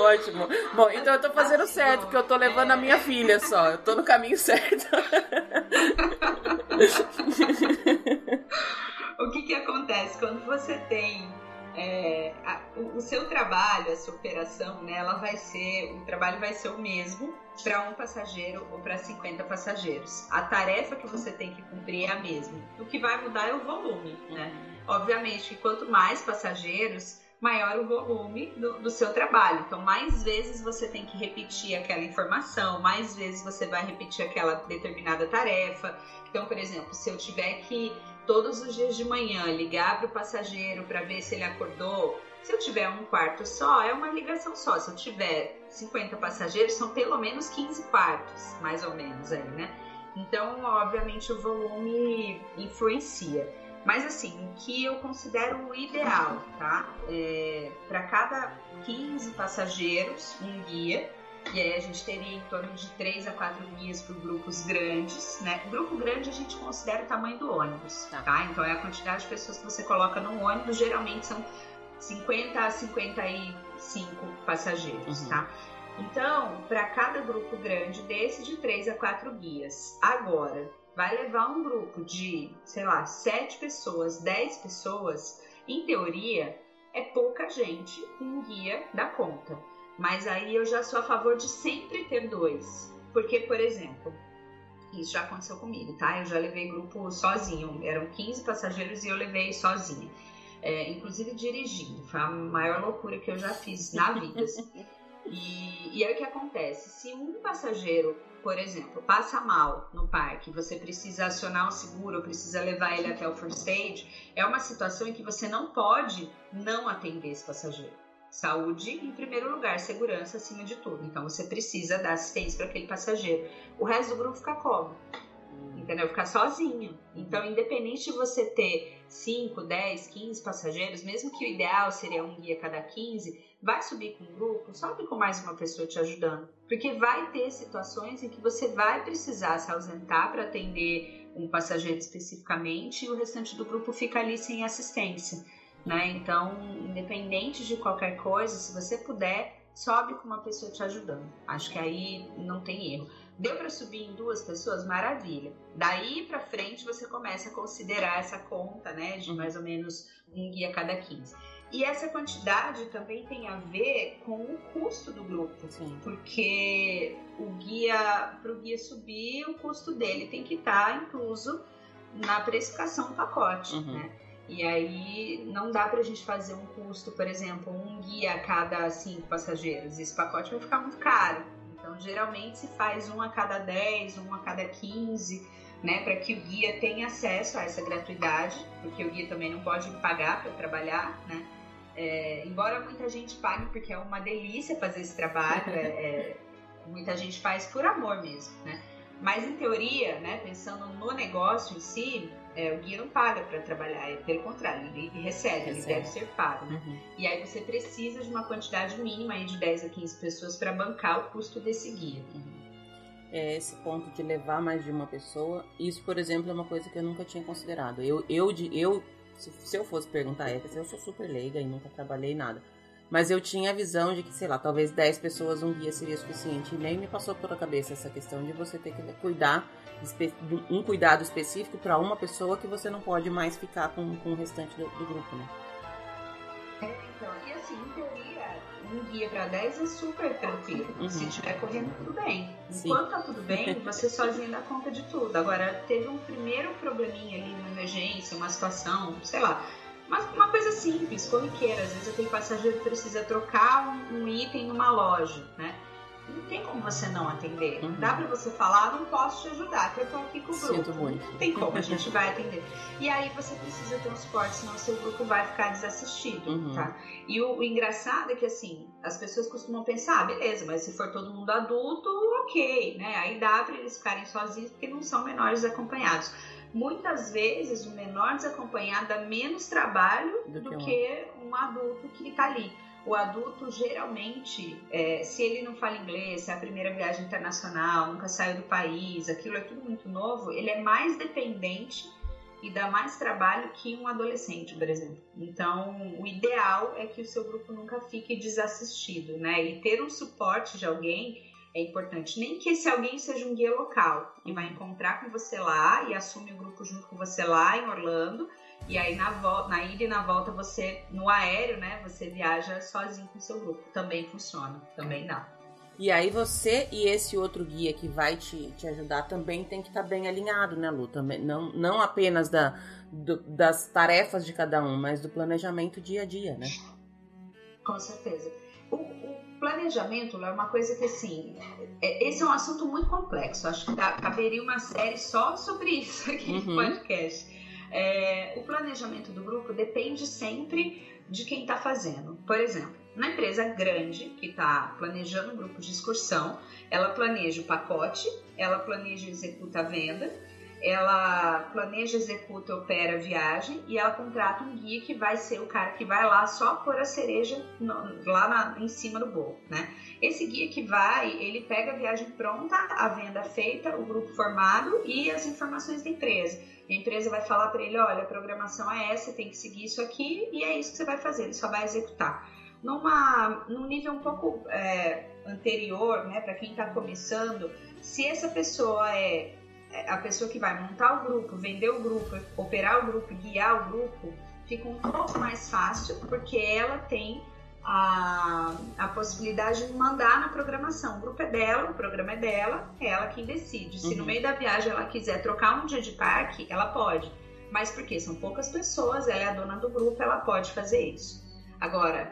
ótimo. Bom, então eu tô fazendo certo, porque eu tô levando a minha filha só. Eu tô no caminho certo. o que que acontece quando você tem é, a, o, o, seu trabalho, a sua operação, né, ela vai ser, o trabalho vai ser o mesmo para um passageiro ou para 50 passageiros. A tarefa que você tem que cumprir é a mesma. O que vai mudar é o volume, né? Obviamente que quanto mais passageiros, maior o volume do, do, seu trabalho. Então, mais vezes você tem que repetir aquela informação, mais vezes você vai repetir aquela determinada tarefa. Então, por exemplo, se eu tiver que todos os dias de manhã ligar para o passageiro para ver se ele acordou. Se eu tiver um quarto só, é uma ligação só. Se eu tiver 50 passageiros, são pelo menos 15 quartos, mais ou menos aí, né? Então, obviamente, o volume influencia. Mas assim, o que eu considero o ideal, tá? É, para cada 15 passageiros, um guia e aí a gente teria em torno de 3 a 4 guias por grupos grandes, né? Grupo grande a gente considera o tamanho do ônibus, tá. tá? Então é a quantidade de pessoas que você coloca no ônibus, geralmente são 50 a 55 passageiros, uhum. tá? Então, para cada grupo grande desse, de 3 a 4 guias. Agora, vai levar um grupo de, sei lá, 7 pessoas, 10 pessoas, em teoria, é pouca gente, um guia dá conta. Mas aí eu já sou a favor de sempre ter dois. Porque, por exemplo, isso já aconteceu comigo, tá? Eu já levei grupo sozinho. Eram 15 passageiros e eu levei sozinha. É, inclusive dirigindo. Foi a maior loucura que eu já fiz na vida. Assim. E, e aí o que acontece? Se um passageiro, por exemplo, passa mal no parque, você precisa acionar o seguro, precisa levar ele até o first stage, é uma situação em que você não pode não atender esse passageiro. Saúde em primeiro lugar, segurança acima de tudo. Então você precisa dar assistência para aquele passageiro. O resto do grupo fica como? Entendeu? Ficar sozinho. Então, independente de você ter 5, 10, 15 passageiros, mesmo que o ideal seria um guia cada 15, vai subir com um grupo, sobe com mais uma pessoa te ajudando. Porque vai ter situações em que você vai precisar se ausentar para atender um passageiro especificamente e o restante do grupo fica ali sem assistência né? Então, independente de qualquer coisa, se você puder, sobe com uma pessoa te ajudando. Acho que aí não tem erro. Deu para subir em duas pessoas? Maravilha. Daí para frente você começa a considerar essa conta, né, de mais ou menos um guia a cada 15. E essa quantidade também tem a ver com o custo do grupo, Sim. porque o guia, para o guia subir, o custo dele tem que estar tá incluso na precificação do pacote, uhum. né? E aí não dá pra gente fazer um custo, por exemplo, um guia a cada cinco passageiros. Esse pacote vai ficar muito caro. Então, geralmente se faz um a cada 10, um a cada 15, né, para que o guia tenha acesso a essa gratuidade, porque o guia também não pode pagar para trabalhar, né? É, embora muita gente pague porque é uma delícia fazer esse trabalho, é, é, muita gente faz por amor mesmo, né? Mas em teoria, né, pensando no negócio em si, é, o guia não paga para trabalhar, é pelo contrário, ele recebe, ele deve ser pago. Né? Uhum. E aí você precisa de uma quantidade mínima aí de 10 a 15 pessoas para bancar o custo desse guia. Uhum. É esse ponto de levar mais de uma pessoa, isso, por exemplo, é uma coisa que eu nunca tinha considerado. Eu, eu, eu se, se eu fosse perguntar, é, eu sou super leiga e nunca trabalhei nada. Mas eu tinha a visão de que, sei lá, talvez 10 pessoas um guia seria suficiente. E nem me passou pela cabeça essa questão de você ter que cuidar, um cuidado específico para uma pessoa que você não pode mais ficar com, com o restante do, do grupo, né? É, então, e assim, em teoria, um guia para 10 é super tranquilo. Uhum. Se estiver correndo, tudo bem. Enquanto Sim. tá tudo bem, você sozinho dá conta de tudo. Agora, teve um primeiro probleminha ali, uma emergência, uma situação, sei lá mas uma coisa simples, corriqueira. Às vezes aquele passageiro precisa trocar um, um item numa loja, né? Não tem como você não atender. Uhum. Dá para você falar, não posso te ajudar, que eu tô aqui com o grupo. Sinto muito. Não tem como, a gente vai atender. E aí você precisa ter um suporte, senão o seu grupo vai ficar desassistido, uhum. tá? E o, o, engraçado é que, assim, as pessoas costumam pensar, ah, beleza, mas se for todo mundo adulto, ok, né? Aí dá para eles ficarem sozinhos porque não são menores acompanhados muitas vezes o menor desacompanhado dá menos trabalho do, do que, que, um adulto que está ali. O adulto geralmente, é, se ele não fala inglês, se é a primeira viagem internacional, nunca saiu do país, aquilo é tudo muito novo, ele é mais dependente e dá mais trabalho que um adolescente, por exemplo. Então, o ideal é que o seu grupo nunca fique desassistido, né? E ter um suporte de alguém é importante. Nem que esse alguém seja um guia local e vai encontrar com você lá e assume o grupo junto com você lá em Orlando. E aí na, na ida e na volta você, no aéreo, né? Você viaja sozinho com o seu grupo. Também funciona, também dá. E aí você e esse outro guia que vai te, te ajudar também tem que estar tá bem alinhado, né, Lu? Também, não, não apenas da, do, das tarefas de cada um, mas do planejamento dia a dia, né? Com certeza. O, o planejamento é uma coisa que, assim, é, esse é um assunto muito complexo. Acho que caberia uma série só sobre isso aqui uhum. no podcast. É, o planejamento do grupo depende sempre de quem está fazendo. Por exemplo, na empresa grande que está planejando um grupo de excursão, ela planeja o pacote, ela planeja e executa a venda, ela planeja, executa, opera a viagem e ela contrata um guia que vai ser o cara que vai lá só pôr a cereja no, lá na, em cima do bolo, né? Esse guia que vai, ele pega a viagem pronta, a venda feita, o grupo formado e as informações da empresa. A empresa vai falar para ele, olha, a programação é essa, tem que seguir isso aqui e é isso que você vai fazer, ele só vai executar numa, num nível um pouco é, anterior, né, para quem está começando, se essa pessoa é, a pessoa que vai montar o grupo, vender o grupo, operar o grupo, guiar o grupo, fica um pouco mais fácil porque ela tem a, a possibilidade de mandar na programação. O grupo é dela, o programa é dela, é ela quem decide. Se uhum. no meio da viagem ela quiser trocar um dia de parque, ela pode. Mas porque são poucas pessoas, ela é a dona do grupo, ela pode fazer isso. Agora,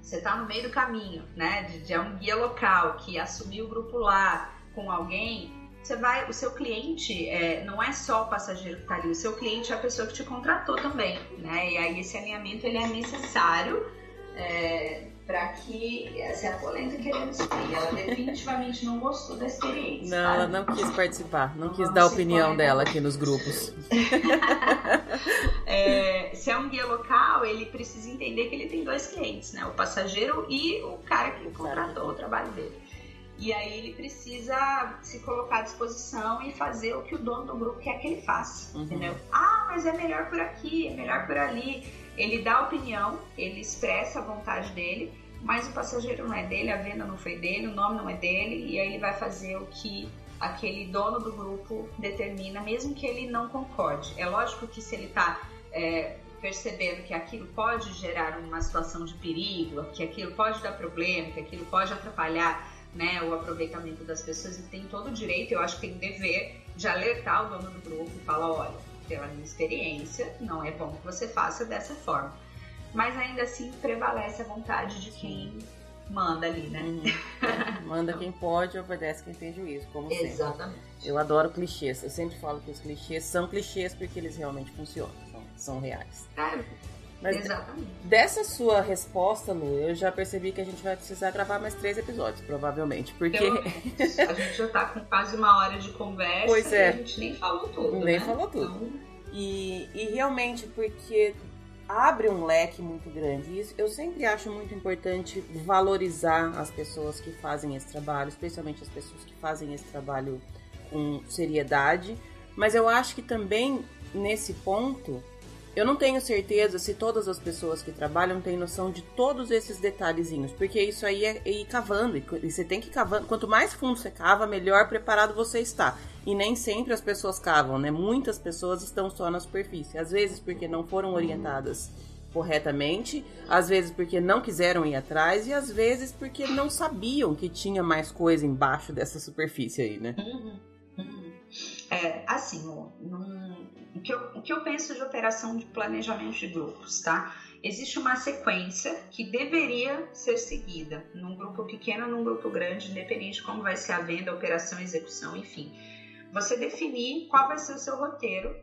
você está no meio do caminho, né? De, de um guia local que assumiu o grupo lá com alguém, você vai, o seu cliente é, não é só o passageiro que está ali, o seu cliente é a pessoa que te contratou também, né? E aí esse alinhamento ele é necessário é, para que essa é a polenta querendo subir. Ela definitivamente não gostou da experiência. Não, tá? ela não quis participar, não, não quis dar a opinião dela aqui nos grupos. é, se é um guia local, ele precisa entender que ele tem dois clientes, né? O passageiro e o cara que contratou o trabalho dele. E aí ele precisa se colocar à disposição e fazer o que o dono do grupo quer que ele faça, uhum. entendeu? Ah, mas é melhor por aqui, é melhor por ali. Ele dá opinião, ele expressa a vontade dele, mas o passageiro não é dele, a venda não foi dele, o nome não é dele, e aí ele vai fazer o que aquele dono do grupo determina, mesmo que ele não concorde. É lógico que se ele está é, percebendo que aquilo pode gerar uma situação de perigo, que aquilo pode dar problema, que aquilo pode atrapalhar né, o aproveitamento das pessoas, ele tem todo o direito, eu acho que tem dever de alertar o dono do grupo e falar, olha, pela minha experiência, não é bom que você faça dessa forma. Mas ainda assim prevalece a vontade de quem manda ali, né? Uhum. Manda quem pode, obedece quem tem juízo, como Exatamente. sempre. Eu adoro clichês. Eu sempre falo que os clichês são clichês porque eles realmente funcionam, são, são reais. É, mas Exatamente. Dessa sua resposta, Lu, eu já percebi que a gente vai precisar gravar mais três episódios, provavelmente. Porque. a gente já tá com quase uma hora de conversa pois é. e a gente nem falou tudo. Nem né? falou tudo. Então... E, e realmente, porque abre um leque muito grande. Isso eu sempre acho muito importante valorizar as pessoas que fazem esse trabalho, especialmente as pessoas que fazem esse trabalho com seriedade. Mas eu acho que também nesse ponto eu não tenho certeza se todas as pessoas que trabalham têm noção de todos esses detalhezinhos, porque isso aí é ir cavando, e você tem que ir cavando. Quanto mais fundo você cava, melhor preparado você está. E nem sempre as pessoas cavam, né? Muitas pessoas estão só na superfície, às vezes porque não foram orientadas corretamente, às vezes porque não quiseram ir atrás e às vezes porque não sabiam que tinha mais coisa embaixo dessa superfície aí, né? Uhum. Uhum. É, assim, num o que, eu, o que eu penso de operação de planejamento de grupos, tá? Existe uma sequência que deveria ser seguida num grupo pequeno ou num grupo grande, independente de como vai ser a venda, a operação, a execução, enfim. Você definir qual vai ser o seu roteiro.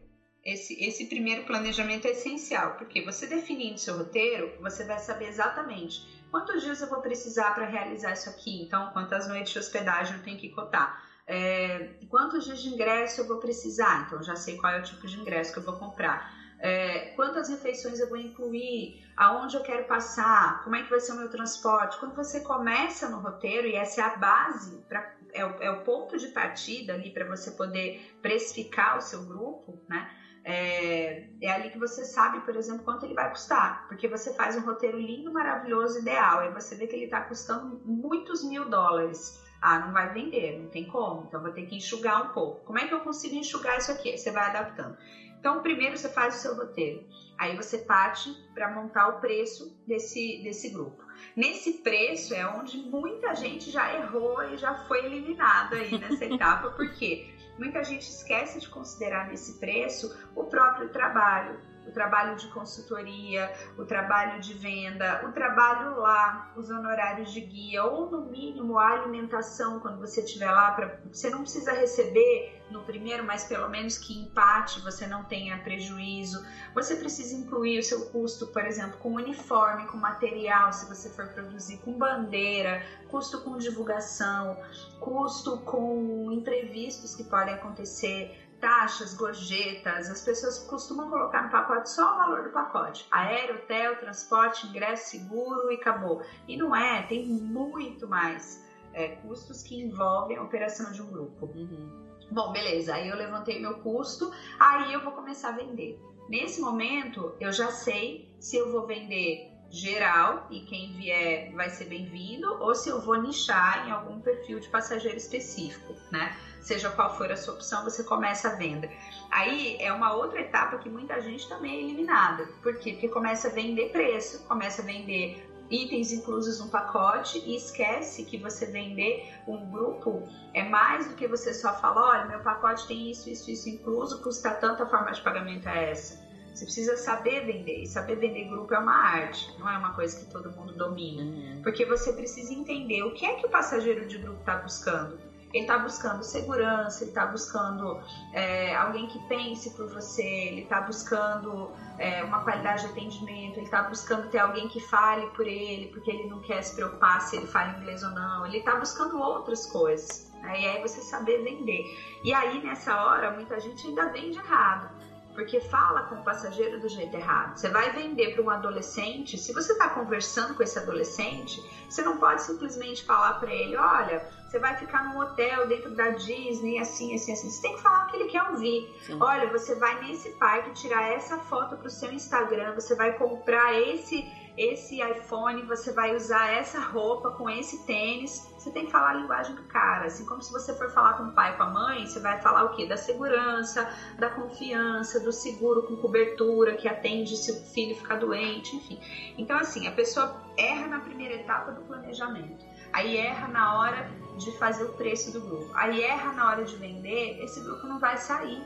Esse, esse primeiro planejamento é essencial, porque você definindo seu roteiro, você vai saber exatamente quantos dias eu vou precisar para realizar isso aqui, então quantas noites de hospedagem eu tenho que cotar é, quantos dias de ingresso eu vou precisar? Então, já sei qual é o tipo de ingresso que eu vou comprar. É, quantas refeições eu vou incluir? Aonde eu quero passar? Como é que vai ser o meu transporte? Quando você começa no roteiro, e essa é a base, pra, é, o, é o ponto de partida ali para você poder precificar o seu grupo, né? é, é, ali que você sabe, por exemplo, quanto ele vai custar. Porque você faz um roteiro lindo, maravilhoso, ideal, e você vê que ele está custando muitos mil dólares. Ah, não vai vender, não tem como, então vou ter que enxugar um pouco. Como é que eu consigo enxugar isso aqui? Você vai adaptando. Então, primeiro você faz o seu roteiro, aí você parte para montar o preço desse, desse grupo. Nesse preço é onde muita gente já errou e já foi eliminada aí nessa etapa, porque muita gente esquece de considerar nesse preço o próprio trabalho, o trabalho de consultoria, o trabalho de venda, o trabalho lá, os honorários de guia, ou no mínimo a alimentação quando você estiver lá. Pra, você não precisa receber no primeiro, mas pelo menos que empate, você não tenha prejuízo. Você precisa incluir o seu custo, por exemplo, com uniforme, com material, se você for produzir, com bandeira, custo com divulgação, custo com imprevistos que podem acontecer taxas, gorjetas, as pessoas costumam colocar no pacote só o valor do pacote. Aéreo, hotel, transporte, ingresso, seguro e acabou. E não é, tem muito mais é, custos que envolvem a operação de um grupo. Uhum. Bom, beleza, aí eu levantei meu custo, aí eu vou começar a vender. Nesse momento, eu já sei se eu vou vender geral e quem vier vai ser bem-vindo, ou se eu vou nichar em algum perfil de passageiro específico, né? Seja qual for a sua opção, você começa a venda. Aí é uma outra etapa que muita gente também é eliminada. Por quê? Porque começa a vender preço, começa a vender itens inclusos no pacote e esquece que você vender um grupo é mais do que você só falar, olha, meu pacote tem isso, isso, isso incluso, custa tanta forma de pagamento é essa. Você precisa saber vender. E saber vender grupo é uma arte, não é uma coisa que todo mundo domina. Uhum. Porque você precisa entender o que é que o passageiro de grupo está buscando. Ele está buscando segurança, ele está buscando é, alguém que pense por você, ele está buscando é, uma qualidade de atendimento, ele está buscando ter alguém que fale por ele, porque ele não quer se preocupar se ele fala inglês ou não, ele está buscando outras coisas. Né? E aí você saber vender. E aí nessa hora muita gente ainda vende errado porque fala com o passageiro do jeito errado. Você vai vender para um adolescente, se você está conversando com esse adolescente, você não pode simplesmente falar para ele: olha, você vai ficar num hotel dentro da Disney, assim, assim, assim. Você tem que falar o que ele quer ouvir. Sim. Olha, você vai nesse parque tirar essa foto para o seu Instagram, você vai comprar esse esse iPhone, você vai usar essa roupa com esse tênis. Você tem que falar a linguagem do cara. Assim como se você for falar com o pai, com a mãe, você vai falar o quê? Da segurança, da confiança, do seguro com cobertura que atende se o filho ficar doente, enfim. Então, assim, a pessoa erra na primeira etapa do planejamento. Aí erra na hora de fazer o preço do grupo. Aí erra na hora de vender, esse grupo não vai sair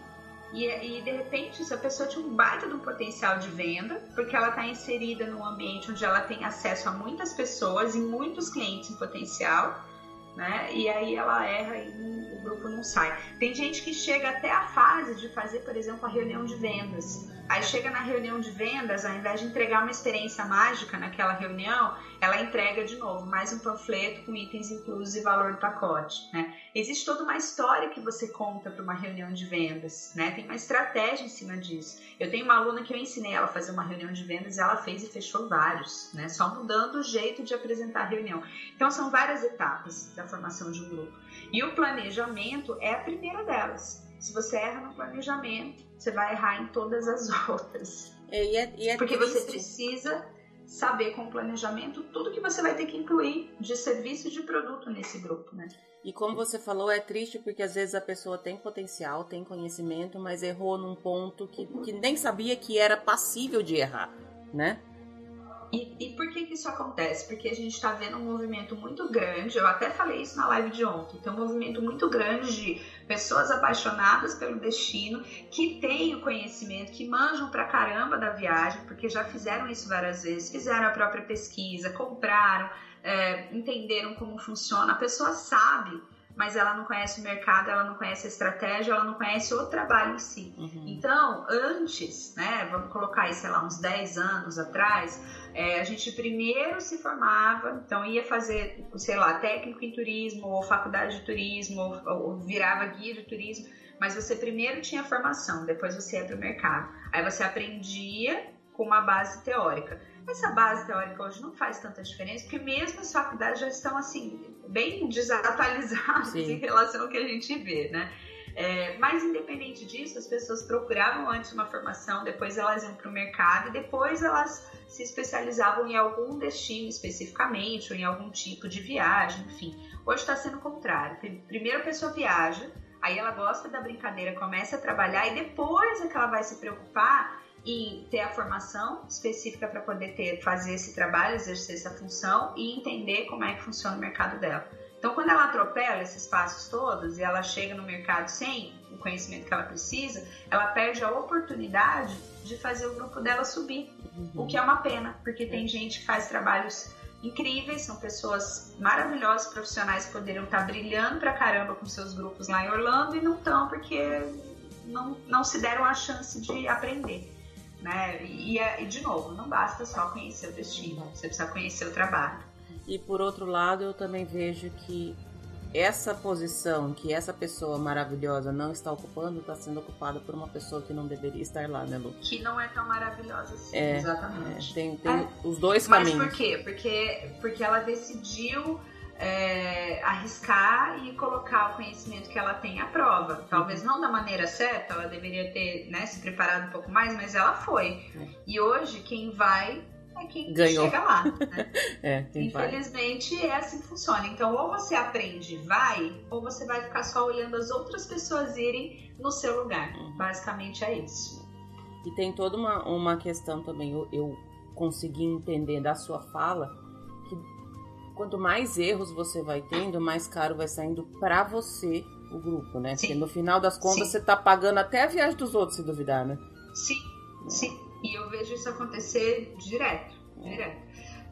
e, e, de repente, se a pessoa tinha um baita de um potencial de venda, porque ela está inserida num ambiente onde ela tem acesso a muitas pessoas e muitos clientes em potencial, né? E aí ela erra e o grupo não sai. Tem gente que chega até a fase de fazer, por exemplo, a reunião de vendas. Aí chega na reunião de vendas, ao invés de entregar uma experiência mágica naquela reunião, ela entrega de novo mais um panfleto com itens inclusos e valor do pacote. Né? Existe toda uma história que você conta para uma reunião de vendas, né? tem uma estratégia em cima disso. Eu tenho uma aluna que eu ensinei ela a fazer uma reunião de vendas e ela fez e fechou vários, né? só mudando o jeito de apresentar a reunião. Então são várias etapas da formação de um grupo. E o planejamento é a primeira delas. Se você erra no planejamento, você vai errar em todas as outras. É, e é Porque triste. você precisa saber com o planejamento tudo que você vai ter que incluir de serviço e de produto nesse grupo, né? E como você falou, é triste porque às vezes a pessoa tem potencial, tem conhecimento, mas errou num ponto que, que nem sabia que era passível de errar, né? E, e, por que, que isso acontece? Porque a gente está vendo um movimento muito grande, eu até falei isso na live de ontem, tem um movimento muito grande de pessoas apaixonadas pelo destino, que têm o conhecimento, que manjam pra caramba da viagem, porque já fizeram isso várias vezes, fizeram a própria pesquisa, compraram, é, entenderam como funciona, a pessoa sabe mas ela não conhece o mercado, ela não conhece a estratégia, ela não conhece o trabalho em si. Uhum. Então, antes, né, vamos colocar aí, sei lá, uns 10 anos atrás, é, a gente primeiro se formava, então ia fazer, sei lá, técnico em turismo, ou faculdade de turismo, ou, ou virava guia de turismo, mas você primeiro tinha formação, depois você ia para o mercado. Aí você aprendia com uma base teórica. Essa base teórica hoje não faz tanta diferença, porque mesmo as faculdades já estão assim, bem desatualizadas Sim. em relação ao que a gente vê, né? É, mas independente disso, as pessoas procuravam antes uma formação, depois elas iam para o mercado e depois elas se especializavam em algum destino especificamente ou em algum tipo de viagem, enfim. Hoje está sendo o contrário. Primeiro a pessoa viaja, aí ela gosta da brincadeira, começa a trabalhar e depois é que ela vai se preocupar em ter a formação específica para poder ter, fazer esse trabalho, exercer essa função e entender como é que funciona o mercado dela. Então, quando ela atropela esses passos todos e ela chega no mercado sem o conhecimento que ela precisa, ela perde a oportunidade de fazer o grupo dela subir, uhum. o que é uma pena, porque tem gente que faz trabalhos incríveis, são pessoas maravilhosas, profissionais que poderiam estar brilhando pra caramba com seus grupos lá em Orlando e não estão porque não, não se deram a chance de aprender. Né? E, e, de novo, não basta só conhecer o destino, você precisa conhecer o trabalho. E por outro lado, eu também vejo que essa posição que essa pessoa maravilhosa não está ocupando está sendo ocupada por uma pessoa que não deveria estar lá, né, Lu? Que não é tão maravilhosa assim, é, exatamente. É, tem, tem é. os dois caminhos. Mas por quê? Porque, porque ela decidiu é, arriscar e colocar o conhecimento que ela tem à prova. Talvez não da maneira certa, ela deveria ter né, se preparado um pouco mais, mas ela foi. É. E hoje quem vai é quem Ganhou. chega lá. Né? é, Infelizmente vai. é assim que funciona. Então, ou você aprende vai, ou você vai ficar só olhando as outras pessoas irem no seu lugar. Uhum. Basicamente é isso. E tem toda uma, uma questão também, eu, eu consegui entender da sua fala, quanto mais erros você vai tendo, mais caro vai saindo para você o grupo, né? Sim. Porque no final das contas sim. você tá pagando até a viagem dos outros, se duvidar, né? Sim, é. sim. E eu vejo isso acontecer direto, direto.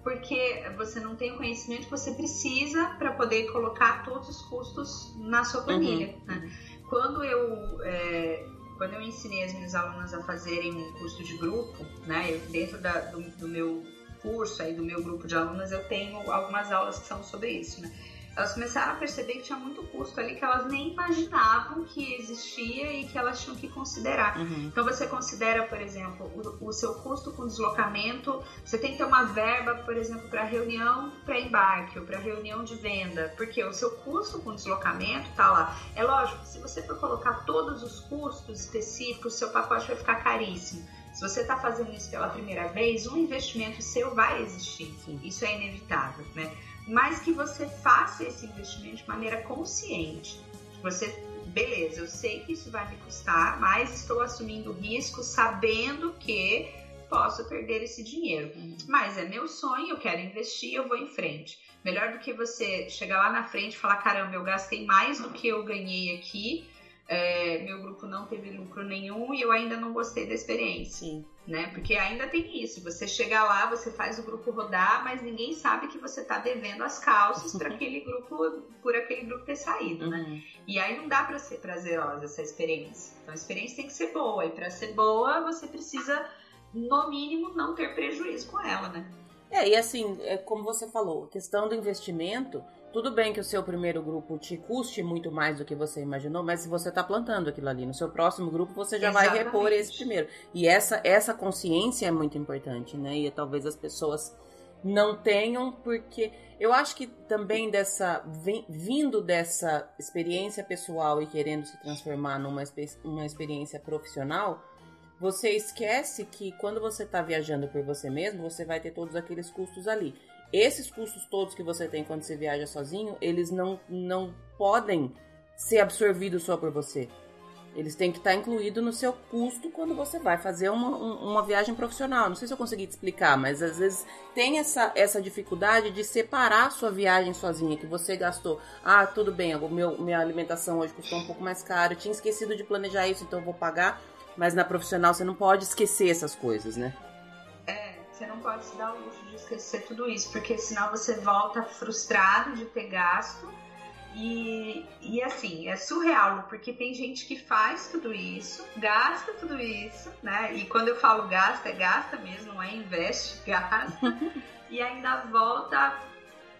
Porque você não tem o conhecimento que você precisa para poder colocar todos os custos na sua planilha. Uhum. Né? Quando eu é, quando eu ensinei as minhas alunas a fazerem um curso de grupo, né, eu, dentro da, do, do, meu curso aí do meu grupo de alunas eu tenho algumas aulas que são sobre isso, né? elas começaram a perceber que tinha muito custo ali que elas nem imaginavam que existia e que elas tinham que considerar. Uhum. Então você considera, por exemplo, o, o, seu custo com deslocamento, você tem que ter uma verba, por exemplo, para reunião para embarque ou para reunião de venda, porque o seu custo com deslocamento tá lá. É lógico, se você for colocar todos os custos específicos, seu pacote vai ficar caríssimo. Se você está fazendo isso pela primeira vez, um investimento seu vai existir. Sim. Isso é inevitável, né? mas que você faça esse investimento de maneira consciente. Você, beleza, eu sei que isso vai me custar, mas estou assumindo risco sabendo que posso perder esse dinheiro. Uhum. Mas é meu sonho, eu quero investir, eu vou em frente. Melhor do que você chegar lá na frente e falar: caramba, eu gastei mais do que eu ganhei aqui, é, meu grupo não teve lucro nenhum e eu ainda não gostei da experiência. Sim né? Porque ainda tem isso. Você chega lá, você faz o grupo rodar, mas ninguém sabe que você está devendo as calças para aquele grupo, por aquele grupo ter saído, né? uhum. né? E aí não dá para ser prazerosa essa experiência. Então a experiência tem que ser boa e para ser boa você precisa no mínimo não ter prejuízo com ela, né? É, e assim, é como você falou, a questão do investimento, tudo bem que o seu primeiro grupo te custe muito mais do que você imaginou, mas se você está plantando aquilo ali, no seu próximo grupo você já Exatamente. vai repor esse primeiro. E essa, essa consciência é muito importante, né? E talvez as pessoas não tenham, porque eu acho que também dessa vindo dessa experiência pessoal e querendo se transformar numa uma experiência profissional, você esquece que quando você está viajando por você mesmo, você vai ter todos aqueles custos ali. Esses custos todos que você tem quando você viaja sozinho, eles não, não podem ser absorvidos só por você. Eles têm que estar tá incluídos no seu custo quando você vai fazer uma, uma viagem profissional. Não sei se eu consegui te explicar, mas às vezes tem essa, essa dificuldade de separar a sua viagem sozinha, que você gastou. Ah, tudo bem, meu, minha alimentação hoje custou um pouco mais caro, tinha esquecido de planejar isso, então eu vou pagar. Mas na profissional você não pode esquecer essas coisas, né? É, você não pode se dar o luxo de esquecer tudo isso, porque senão você volta frustrado de ter gasto. E, e assim, é surreal, porque tem gente que faz tudo isso, gasta tudo isso, né? E quando eu falo gasta, é gasta mesmo, não é investe, gasta. e ainda volta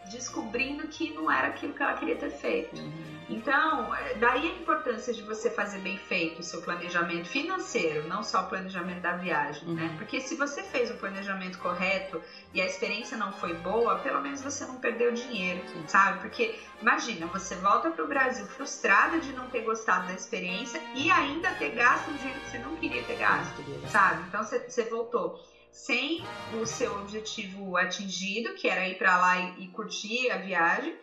descobrindo que não era aquilo que ela queria ter feito. Uhum. Então, é, daí a importância de você fazer bem feito o seu planejamento financeiro, não só o planejamento da viagem, né? uhum. né? Porque se você fez o planejamento correto e a experiência não foi boa, pelo menos você não perdeu dinheiro, Sim. sabe? Porque imagina, você volta para o Brasil frustrada de não ter gostado da experiência e ainda ter gasto um dinheiro que você não queria ter gasto, sabe? Então você voltou sem o seu objetivo atingido, que era ir para lá e, curtir a viagem,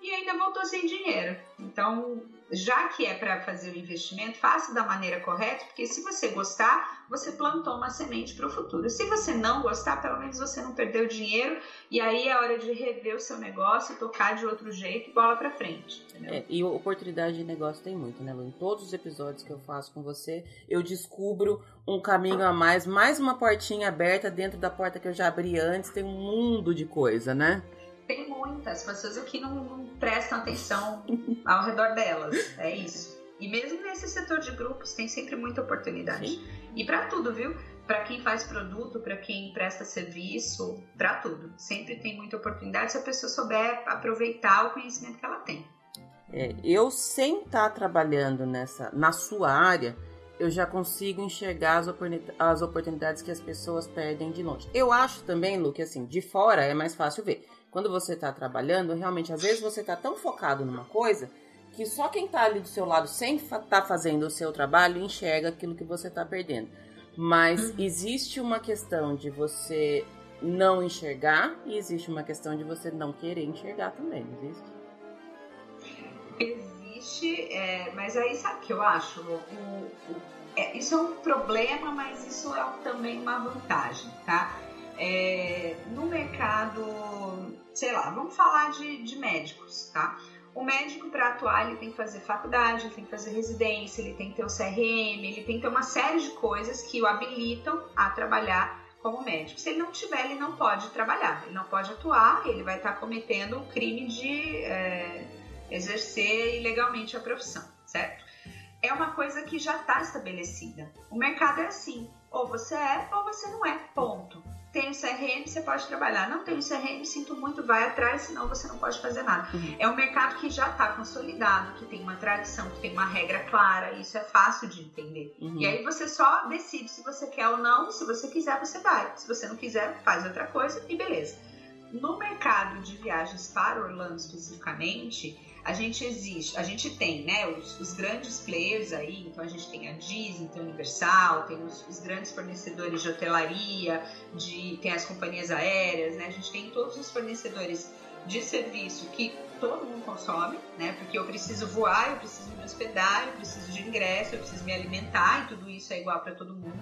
e ainda voltou sem dinheiro. Então, já que é para fazer o investimento, faça da maneira correta, porque se você gostar, você plantou uma semente para o futuro. Se você não gostar, pelo menos você não perdeu dinheiro e aí é hora de rever o seu negócio, tocar de outro jeito e bola para frente. É, e oportunidade de negócio tem muito, né, Lu? Em todos os episódios que eu faço com você, eu descubro um caminho a mais, mais uma portinha aberta dentro da porta que eu já abri antes, tem um mundo de coisa, né? Tem muitas pessoas aqui não, não prestam atenção ao redor delas. É isso. E mesmo nesse setor de grupos tem sempre muita oportunidade. Sim. E para tudo, viu? Para quem faz produto, para quem presta serviço, para tudo. Sempre tem muita oportunidade se a pessoa souber aproveitar o conhecimento que ela tem. É, eu sem estar tá trabalhando nessa na sua área, eu já consigo enxergar as, oportunidades, as oportunidades que as pessoas perdem de longe. Eu acho também, Lu, que assim, de fora é mais fácil ver. Quando você está trabalhando, realmente, às vezes você está tão focado numa coisa que só quem está ali do seu lado sem estar tá fazendo o seu trabalho enxerga aquilo que você está perdendo. Mas uhum. existe uma questão de você não enxergar e existe uma questão de você não querer enxergar também, não existe? Existe, é, mas aí sabe o que eu acho? O, o, é, isso é um problema, mas isso é também uma vantagem, tá? É, no mercado sei lá, vamos falar de, de médicos, tá? O médico, para atuar, ele tem que fazer faculdade, ele tem que fazer residência, ele tem que ter o CRM, ele tem que ter uma série de coisas que o habilitam a trabalhar como médico. Se ele não tiver, ele não pode trabalhar, ele não pode atuar, ele vai estar cometendo o crime de é, exercer ilegalmente a profissão, certo? É uma coisa que já está estabelecida. O mercado é assim, ou você é ou você não é, ponto. Tem o CRM, você pode trabalhar. Não tem o CRM, sinto muito, vai atrás, senão você não pode fazer nada. Uhum. É um mercado que já está consolidado, que tem uma tradição, que tem uma regra clara, isso é fácil de entender. Uhum. E aí você só decide se você quer ou não, se você quiser, você vai. Se você não quiser, faz outra coisa e beleza. No mercado de viagens para Orlando especificamente, a gente existe, a gente tem, né, os, os, grandes players aí, então a gente tem a Disney, tem a Universal, tem os, os, grandes fornecedores de hotelaria, de, tem as companhias aéreas, né, a gente tem todos os fornecedores de serviço que todo mundo consome, né, porque eu preciso voar, eu preciso me hospedar, eu preciso de ingresso, eu preciso me alimentar e tudo isso é igual para todo mundo.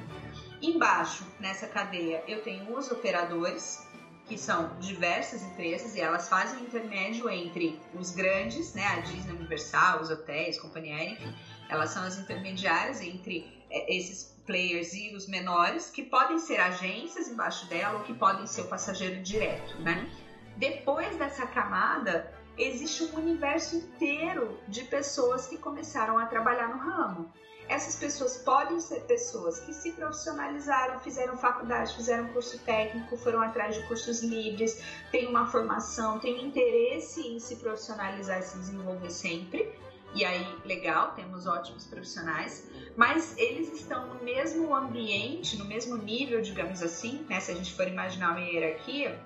Embaixo, nessa cadeia, eu tenho os operadores, que são diversas empresas e elas fazem intermédio entre os grandes, né, a Disney, Universal, os hotéis, companhia aérea, enfim, elas são as intermediárias entre é, esses players e os menores, que podem ser agências embaixo dela ou que podem ser o passageiro direto, né? Depois dessa camada, existe um universo inteiro de pessoas que começaram a trabalhar no ramo. Essas pessoas podem ser pessoas que se profissionalizaram, fizeram faculdade, fizeram curso técnico, foram atrás de cursos livres, têm uma formação, têm interesse em se profissionalizar e se desenvolver sempre. E aí, legal, temos ótimos profissionais, mas eles estão no mesmo ambiente, no mesmo nível, digamos assim, né? Se a gente for imaginar uma hierarquia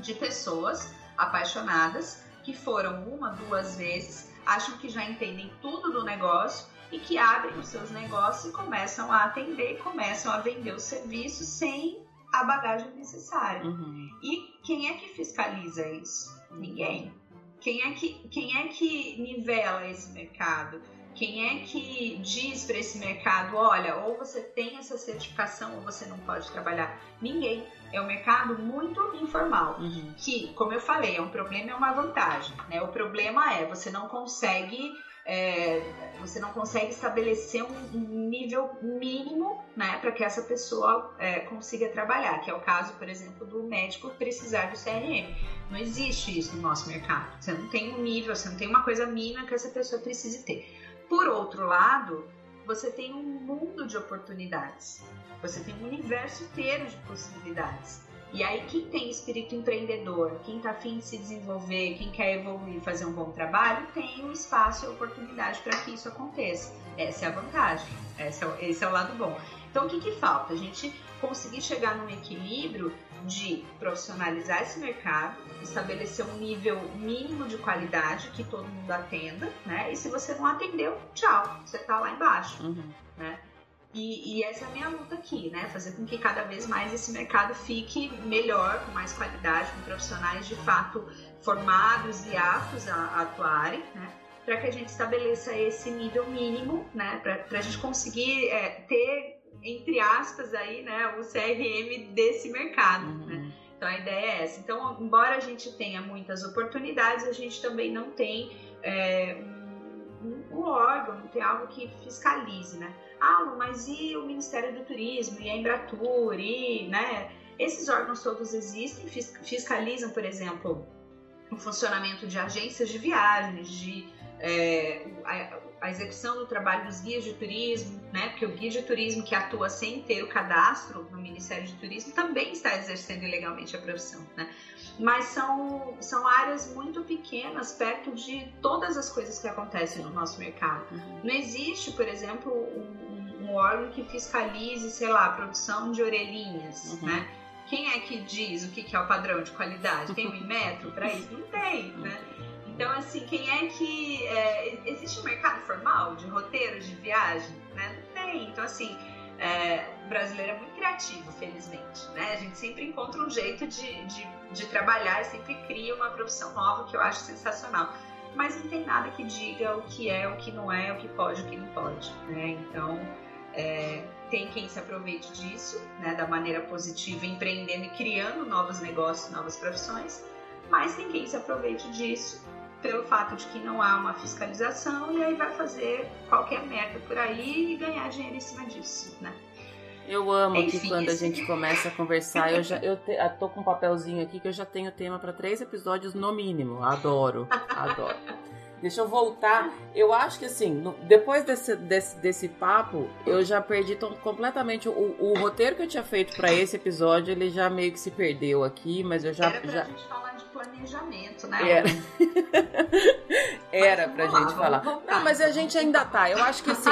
de pessoas apaixonadas que foram uma, duas vezes, acham que já entendem tudo do negócio e que abrem os seus negócios e começam a atender, começam a vender o serviço sem a bagagem necessária. Uhum. E quem é que fiscaliza isso? Ninguém. Quem é que, quem é que nivela esse mercado? Quem é que diz para esse mercado, olha, ou você tem essa certificação ou você não pode trabalhar? Ninguém. É um mercado muito informal, uhum. que, como eu falei, é um problema e é uma vantagem. Né? O problema é você não consegue é, você não consegue estabelecer um, nível mínimo né, para que essa pessoa é, consiga trabalhar, que é o caso, por exemplo, do médico precisar do CRM. Não existe isso no nosso mercado. Você não tem um nível, você não tem uma coisa mínima que essa pessoa precise ter. Por outro lado, você tem um mundo de oportunidades. Você tem um universo inteiro de possibilidades. E aí, quem tem espírito empreendedor, quem está afim de se desenvolver, quem quer evoluir, fazer um bom trabalho, tem o espaço e oportunidade para que isso aconteça. Essa é a vantagem, esse é o, esse é o lado bom. Então, o que, que falta? A gente conseguir chegar num equilíbrio de profissionalizar esse mercado, estabelecer um nível mínimo de qualidade que todo mundo atenda, né? E se você não atendeu, tchau, você está lá embaixo, uhum. né? E, e, essa é a minha luta aqui, né? Fazer com que cada vez mais esse mercado fique melhor, com mais qualidade, com profissionais de fato formados e aptos a, a atuarem, né? Para que a gente estabeleça esse nível mínimo, né? Para a gente conseguir é, ter, entre aspas, aí, né? O CRM desse mercado, uhum. né? Então a ideia é essa. Então, embora a gente tenha muitas oportunidades, a gente também não tem é, um, um órgão, tem algo que fiscalize, né? Ah, mas e o Ministério do Turismo, e a Embratur, e, né? Esses órgãos todos existem, fiscalizam, por exemplo, o funcionamento de agências de viagens, de é, a, execução do trabalho dos guias de turismo, né? Porque o guia de turismo que atua sem ter o cadastro no Ministério de Turismo também está exercendo ilegalmente a profissão, né? Mas são, são áreas muito pequenas perto de todas as coisas que acontecem no nosso mercado. Uhum. Não existe, por exemplo, um, um órgão que fiscalize, sei lá, a produção de orelhinhas, uhum. né? Quem é que diz o que é o padrão de qualidade? Tem um metro para isso? Não tem, né? Então, assim, quem é que. É, existe um mercado formal de roteiros de viagem? Né? Não tem. Então, assim, é, o brasileiro é muito criativo, felizmente. Né? A gente sempre encontra um jeito de, de, de trabalhar e sempre cria uma profissão nova que eu acho sensacional mas não tem nada que diga o que é, o que não é, o que pode, o que não pode, né? Então, é, tem quem se aproveite disso, né, da maneira positiva, empreendendo e criando novos negócios, novas profissões, mas tem quem se aproveite disso pelo fato de que não há uma fiscalização e aí vai fazer qualquer merda por aí e ganhar dinheiro em cima disso, né? Eu amo Enfim, que quando a gente começa a conversar, eu já eu, te, eu tô com um papelzinho aqui que eu já tenho tema para três episódios no mínimo. Adoro, adoro. Deixa eu voltar. Eu acho que assim, no, depois desse, desse, desse papo, eu já perdi completamente o, o roteiro que eu tinha feito para esse episódio, ele já meio que se perdeu aqui, mas eu já. Era pra já... gente falar de planejamento, né? Era. Era pra lá, gente falar. Não, mas a gente ainda tá. Eu acho que assim,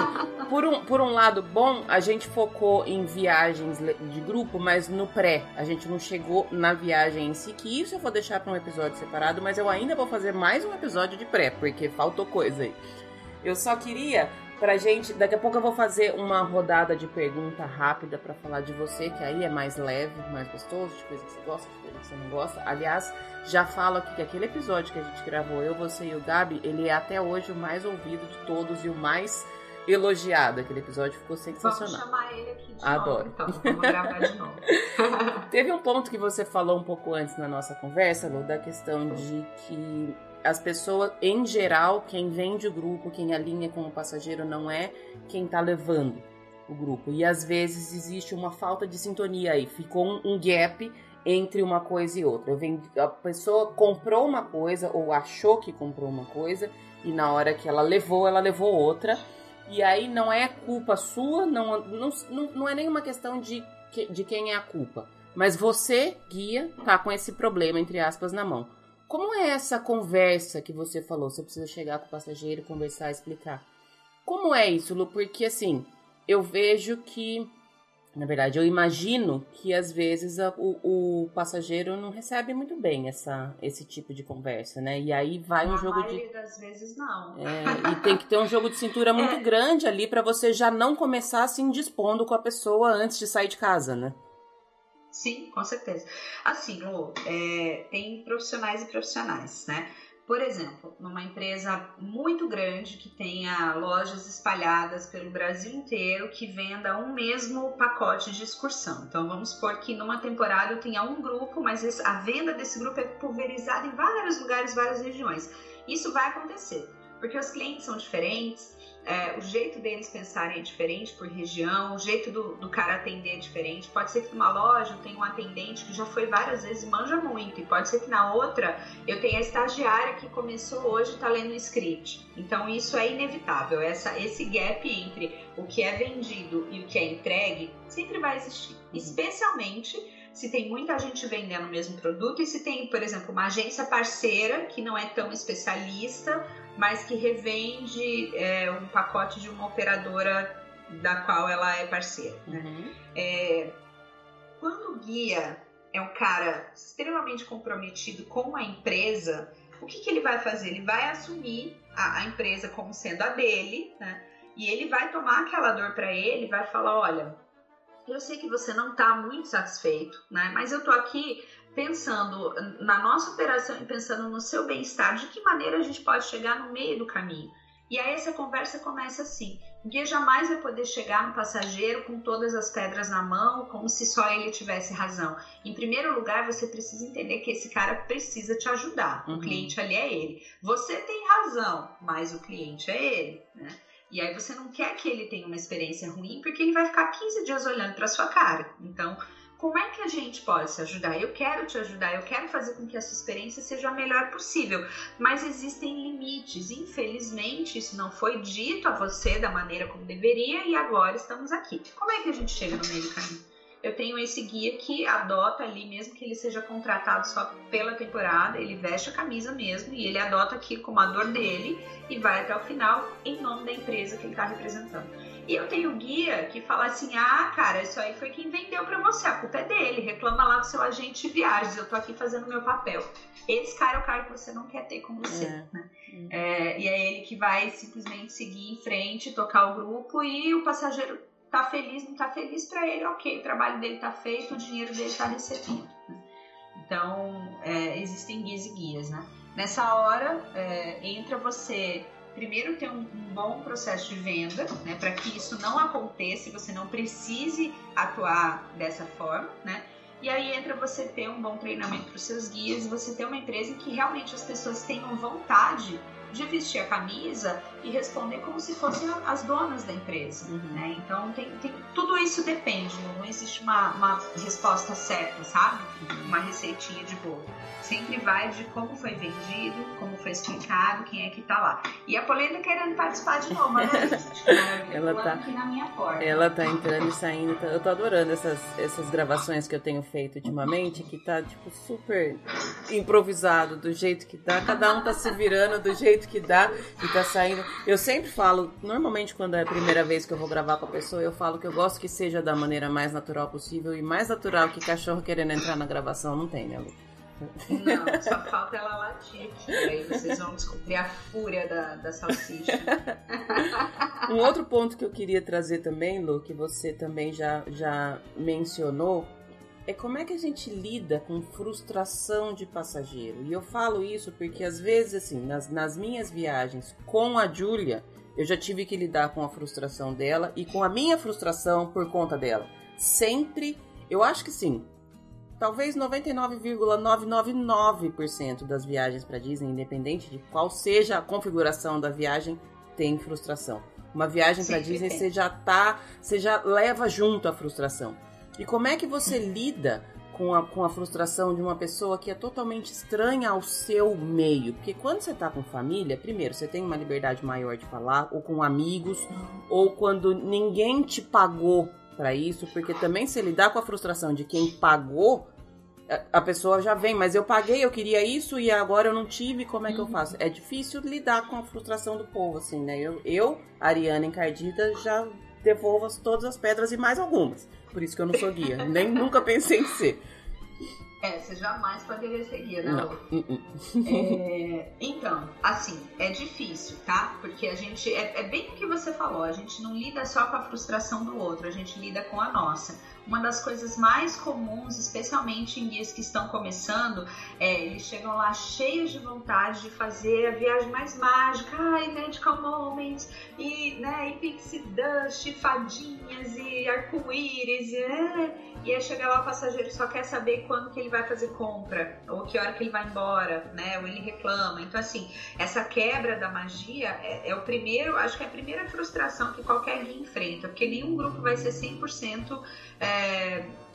por um, por um lado bom, a gente focou em viagens de grupo, mas no pré. A gente não chegou na viagem em si, que isso eu vou deixar para um episódio separado, mas eu ainda vou fazer mais um episódio de pré, porque faltou coisa aí. Eu só queria pra gente. Daqui a pouco eu vou fazer uma rodada de pergunta rápida para falar de você, que aí é mais leve, mais gostoso, de coisa que você gosta, de coisa que você não gosta. Aliás, já falo aqui que aquele episódio que a gente gravou, eu, você e o Gabi, ele é até hoje o mais ouvido de todos e o mais elogiado. Aquele episódio ficou sensacional. Vamos chamar ele aqui de Adoro. novo, então. Vamos gravar de novo. Teve um ponto que você falou um pouco antes na nossa conversa, Lu, da questão de que as pessoas, em geral, quem vende o grupo, quem alinha com o passageiro, não é quem está levando o grupo. E às vezes existe uma falta de sintonia aí. Ficou um, um gap entre uma coisa e outra. Vendi, a pessoa comprou uma coisa ou achou que comprou uma coisa e na hora que ela levou, ela levou outra. E aí não é culpa sua, não, não, não é nenhuma questão de, de quem é a culpa. Mas você, guia, tá com esse problema, entre aspas, na mão. Como é essa conversa que você falou? Você precisa chegar com o passageiro, conversar, explicar. Como é isso, Lu? Porque assim, eu vejo que, na verdade, eu imagino que às vezes a, o, o, passageiro não recebe muito bem essa, esse tipo de conversa, né? E aí vai um jogo de. das vezes não. É, e tem que ter um jogo de cintura muito é. grande ali para você já não começar assim dispondo com a pessoa antes de sair de casa, né? Sim, com certeza. Assim, Lu, é, tem profissionais e profissionais, né? Por exemplo, numa empresa muito grande que tenha lojas espalhadas pelo Brasil inteiro que venda um mesmo pacote de excursão. Então vamos supor que numa temporada eu tenha um grupo, mas a venda desse grupo é pulverizada em vários lugares, várias regiões. Isso vai acontecer, porque os clientes são diferentes, é, o jeito deles pensarem é diferente por região, o jeito do, do cara atender é diferente. Pode ser que numa loja eu tenha um atendente que já foi várias vezes e manja muito, e pode ser que na outra eu tenha a estagiária que começou hoje e está lendo o script. Então isso é inevitável. Essa, esse gap entre o que é vendido e o que é entregue sempre vai existir, uhum. especialmente se tem muita gente vendendo o mesmo produto e se tem, por exemplo, uma agência parceira que não é tão especialista, mas que revende é, um pacote de uma operadora da qual ela é parceira. Né? Uhum. É, quando o guia é um cara extremamente comprometido com a empresa, o que, que ele vai fazer? Ele vai assumir a, a empresa como sendo a dele, né? E ele vai tomar aquela dor para ele, vai falar, olha, eu sei que você não está muito satisfeito, né? Mas eu tô aqui pensando na nossa operação e pensando no seu bem-estar, de que maneira a gente pode chegar no meio do caminho. E aí essa conversa começa assim: o guia jamais vai poder chegar no passageiro com todas as pedras na mão, como se só ele tivesse razão. Em primeiro lugar, você precisa entender que esse cara precisa te ajudar. Uhum. O cliente ali é ele. Você tem razão, mas o cliente é ele, né? E aí você não quer que ele tenha uma experiência ruim, porque ele vai ficar 15 dias olhando para sua cara. Então, como é que a gente pode se ajudar? Eu quero te ajudar, eu quero fazer com que essa experiência seja a melhor possível, mas existem limites. Infelizmente, isso não foi dito a você da maneira como deveria e agora estamos aqui. Como é que a gente chega no meio do caminho? Eu tenho esse guia que adota ali, mesmo que ele seja contratado só pela temporada, ele veste a camisa mesmo e ele adota aquilo como a dor dele e vai até o final em nome da empresa que ele está representando. E eu tenho guia que fala assim: ah, cara, isso aí foi quem vendeu para você, a culpa é dele, reclama lá do seu agente de viagens, eu tô aqui fazendo meu papel. Esse cara é o cara que você não quer ter com você. É. Né? Uhum. É, e é ele que vai simplesmente seguir em frente, tocar o grupo e o passageiro tá feliz, não tá feliz para ele, ok, o trabalho dele tá feito, o dinheiro dele tá recebendo. Né? Então, é, existem guias e guias, né? Nessa hora, é, entra você primeiro ter um, um bom processo de venda, né, para que isso não aconteça, você não precise atuar dessa forma, né? E aí entra você ter um bom treinamento para os seus guias, você ter uma empresa em que realmente as pessoas tenham vontade de vestir a camisa e responder como se fossem as donas da empresa. Uhum. Né? Então, tem, tem, tudo isso depende, não existe uma, uma resposta certa, sabe? Uhum. Uma receitinha de bolo. Sempre vai de como foi vendido, como foi explicado, quem é que tá lá. E a Polenda querendo participar de novo, né? ela tá aqui na minha porta. Ela tá entrando e saindo. Tá, eu tô adorando essas, essas gravações que eu tenho feito ultimamente, que tá, tipo, super improvisado, do jeito que dá. Cada um tá se virando do jeito que dá e tá saindo. Eu sempre falo, normalmente quando é a primeira vez que eu vou gravar com a pessoa, eu falo que eu gosto que seja da maneira mais natural possível e mais natural que cachorro querendo entrar na gravação não tem, né, Lu? Não, só falta ela latir aqui. Aí vocês vão descobrir a fúria da, da salsicha. um outro ponto que eu queria trazer também, Lu, que você também já, já mencionou, é como é que a gente lida com frustração de passageiro. E eu falo isso porque às vezes, assim, nas, nas minhas viagens com a Júlia, eu já tive que lidar com a frustração dela e com a minha frustração por conta dela. Sempre, eu acho que sim, talvez 99,999% das viagens para Disney, independente de qual seja a configuração da viagem, tem frustração. Uma viagem para Disney você já tá, você já leva junto a frustração. E como é que você lida com a, com a frustração de uma pessoa que é totalmente estranha ao seu meio? Porque quando você está com família, primeiro, você tem uma liberdade maior de falar, ou com amigos, ou quando ninguém te pagou para isso, porque também se lidar com a frustração de quem pagou, a pessoa já vem, mas eu paguei, eu queria isso e agora eu não tive, como é que eu uhum. faço? É difícil lidar com a frustração do povo, assim, né? Eu, eu Ariana Encardida, já devolvo todas as pedras e mais algumas. Por isso que eu não sou guia. Nem nunca pensei em ser. É, você jamais poderia ser guia, né? Não. Uh-uh. É, então, assim, é difícil, tá? Porque a gente. É, é, bem o que você falou, a gente não lida só com a frustração do outro, a gente lida com a nossa. Uma das coisas mais comuns, especialmente em guias que estão começando, é eles chegam lá cheios de vontade de fazer a viagem mais mágica, ai, Magical Moments, e, né, e Pixie Dust, fadinhas, e arco-íris, e, é, e aí chega lá o passageiro só quer saber quando que ele vai fazer compra, ou que hora que ele vai embora, né, ou ele reclama. Então, assim, essa quebra da magia é, é o primeiro, acho que é a primeira frustração que qualquer guia enfrenta, porque nenhum grupo vai ser 100% é,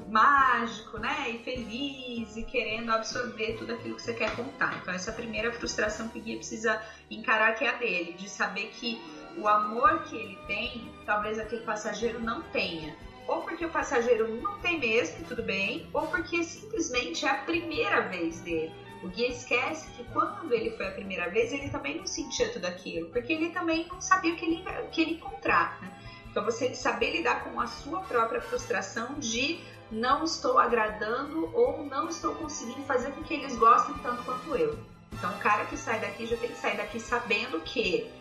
mágico, né? E feliz e querendo absorver tudo aquilo que você quer contar. Então, essa é a primeira frustração que o guia precisa encarar, que é a dele, de saber que o amor que ele tem, talvez aquele passageiro não tenha. ou porque o passageiro não tem mesmo, e tudo bem, ou porque simplesmente é a primeira vez dele. O guia esquece que quando ele foi a primeira vez, ele também não sentia tudo aquilo, porque ele também não sabia o que ele, o que ele encontrar. Né? Então você saber lidar com a sua própria frustração de não estou agradando ou não estou conseguindo fazer com que eles gostem tanto quanto eu. Então o cara que sai daqui já tem que sair daqui sabendo que,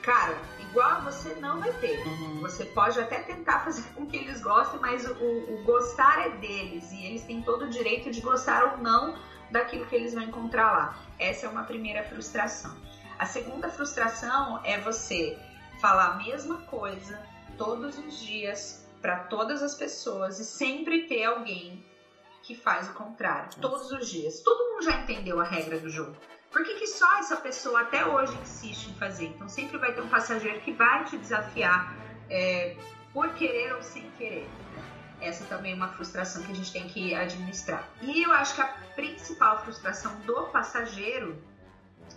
cara, igual você não vai ter. Uhum. Você pode até tentar fazer com que eles gostem, mas o, o, gostar é deles e eles têm todo o direito de gostar ou não daquilo que eles vão encontrar lá. Essa é uma primeira frustração. A segunda frustração é você falar a mesma coisa todos os dias para todas as pessoas e sempre ter alguém que faz o contrário, todos os dias. Todo mundo já entendeu a regra do jogo. Por que, que só essa pessoa até hoje insiste em fazer? Então sempre vai ter um passageiro que vai te desafiar é, por querer ou sem querer. Essa também é uma frustração que a gente tem que administrar. E eu acho que a principal frustração do passageiro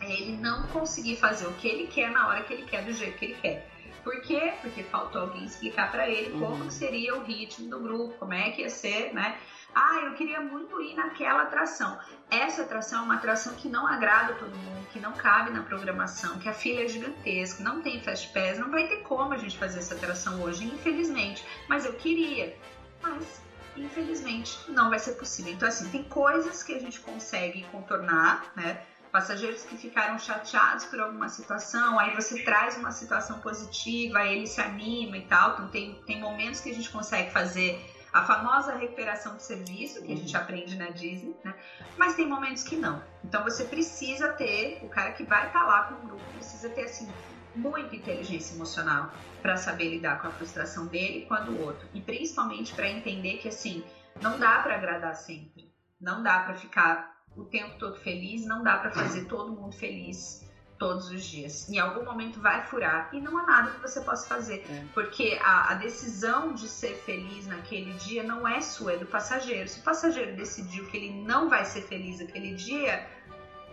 é ele não conseguir fazer o que ele quer na hora que ele quer, do jeito que ele quer. Por quê? Porque faltou alguém explicar para ele uhum. como seria o ritmo do grupo, como é que ia ser, né? Ah, eu queria muito ir naquela atração. Essa atração é uma atração que não agrada todo mundo, que não cabe na programação, que a fila é gigantesca, não tem fast pass, não vai ter como a gente fazer essa atração hoje, infelizmente. Mas eu queria. Mas infelizmente não vai ser possível. Então assim, tem coisas que a gente consegue contornar, né? Passageiros que ficaram chateados por alguma situação, aí você traz uma situação positiva, aí ele se anima e tal. Então tem, tem momentos que a gente consegue fazer a famosa recuperação de serviço, que a gente uhum. aprende na Disney, né? Mas tem momentos que não. Então você precisa ter, o cara que vai estar tá lá com o grupo, precisa ter assim muita inteligência emocional para saber lidar com a frustração dele e com a do outro. E principalmente para entender que assim, não dá para agradar sempre. Não dá para ficar o tempo todo feliz, não dá para fazer todo mundo feliz todos os dias. Em algum momento vai furar e não há nada que você possa fazer, é. porque a, a, decisão de ser feliz naquele dia não é sua, é do passageiro. Se o passageiro decidiu que ele não vai ser feliz aquele dia,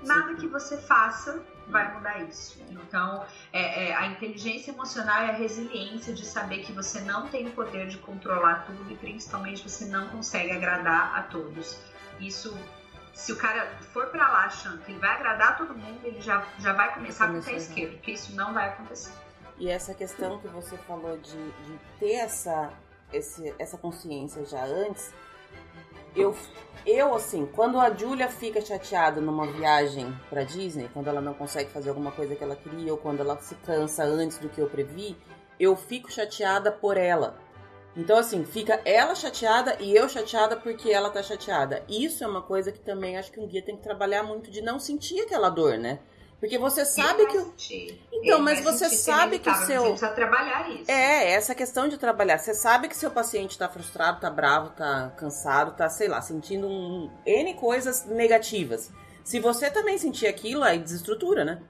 nada que você faça vai mudar isso. Então, é, é, a inteligência emocional é a resiliência de saber que você não tem o poder de controlar tudo e principalmente você não consegue agradar a todos. Isso se o cara for para lá achando que ele vai agradar todo mundo, ele já, já vai começar com o pé esquerdo, porque isso não vai acontecer. E essa questão que você falou de, de ter essa, esse, essa consciência já antes, eu, eu assim, quando a Julia fica chateada numa viagem para Disney, quando ela não consegue fazer alguma coisa que ela queria, ou quando ela se cansa antes do que eu previ, eu fico chateada por ela. Então, assim, fica ela chateada e eu chateada porque ela tá chateada. Isso é uma coisa que também acho que um guia tem que trabalhar muito de não sentir aquela dor, né? Porque você sabe que. Sentir. Então, mas você sabe que o seu. Você precisa trabalhar isso. É, essa questão de trabalhar. Você sabe que seu paciente tá frustrado, tá bravo, tá cansado, tá, sei lá, sentindo um N coisas negativas. Se você também sentir aquilo, aí desestrutura, né?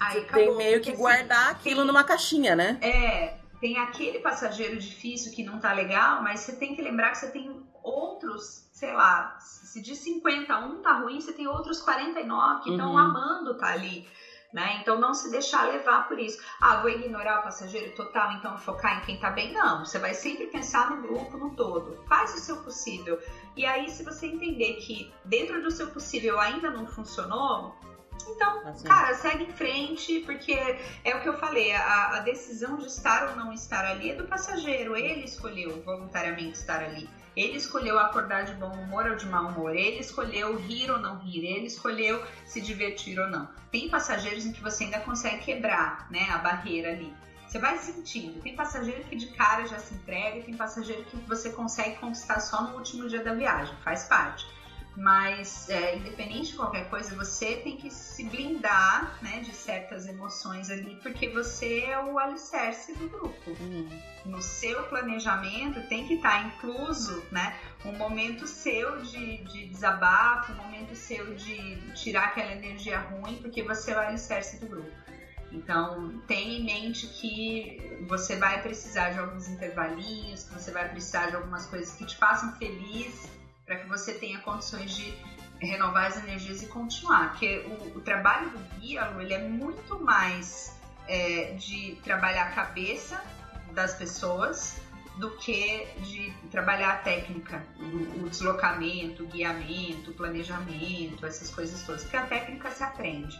Aí acabou, tem meio que assim, guardar aquilo tem... numa caixinha, né? É, tem aquele passageiro difícil que não tá legal, mas você tem que lembrar que você tem outros, sei lá, se de 50 um tá ruim, você tem outros 49 que estão uhum. amando tá ali. Né? Então não se deixar levar por isso. Ah, vou ignorar o passageiro total, então focar em quem tá bem. Não, você vai sempre pensar no grupo no todo. Faz o seu possível. E aí, se você entender que dentro do seu possível ainda não funcionou, então, assim. cara, segue em frente, porque é o que eu falei, a, a, decisão de estar ou não estar ali é do passageiro. Ele escolheu voluntariamente estar ali. Ele escolheu acordar de bom humor ou de mau humor. Ele escolheu rir ou não rir. Ele escolheu se divertir ou não. Tem passageiros em que você ainda consegue quebrar né, a barreira ali. Você vai sentindo. Tem passageiro que de cara já se entrega, tem passageiro que você consegue conquistar só no último dia da viagem. Faz parte. Mas, é, independente de qualquer coisa, você tem que se blindar né, de certas emoções ali, porque você é o alicerce do grupo. Uhum. No seu planejamento tem que estar tá incluso né, um momento seu de, de desabafo, um momento seu de tirar aquela energia ruim, porque você é o alicerce do grupo. Então, tenha em mente que você vai precisar de alguns intervalinhos, que você vai precisar de algumas coisas que te façam feliz para que você tenha condições de renovar as energias e continuar. Porque o, o trabalho do guia, ele é muito mais é, de trabalhar a cabeça das pessoas do que de trabalhar a técnica, o, deslocamento, o guiamento, o planejamento, essas coisas todas. Porque a técnica se aprende.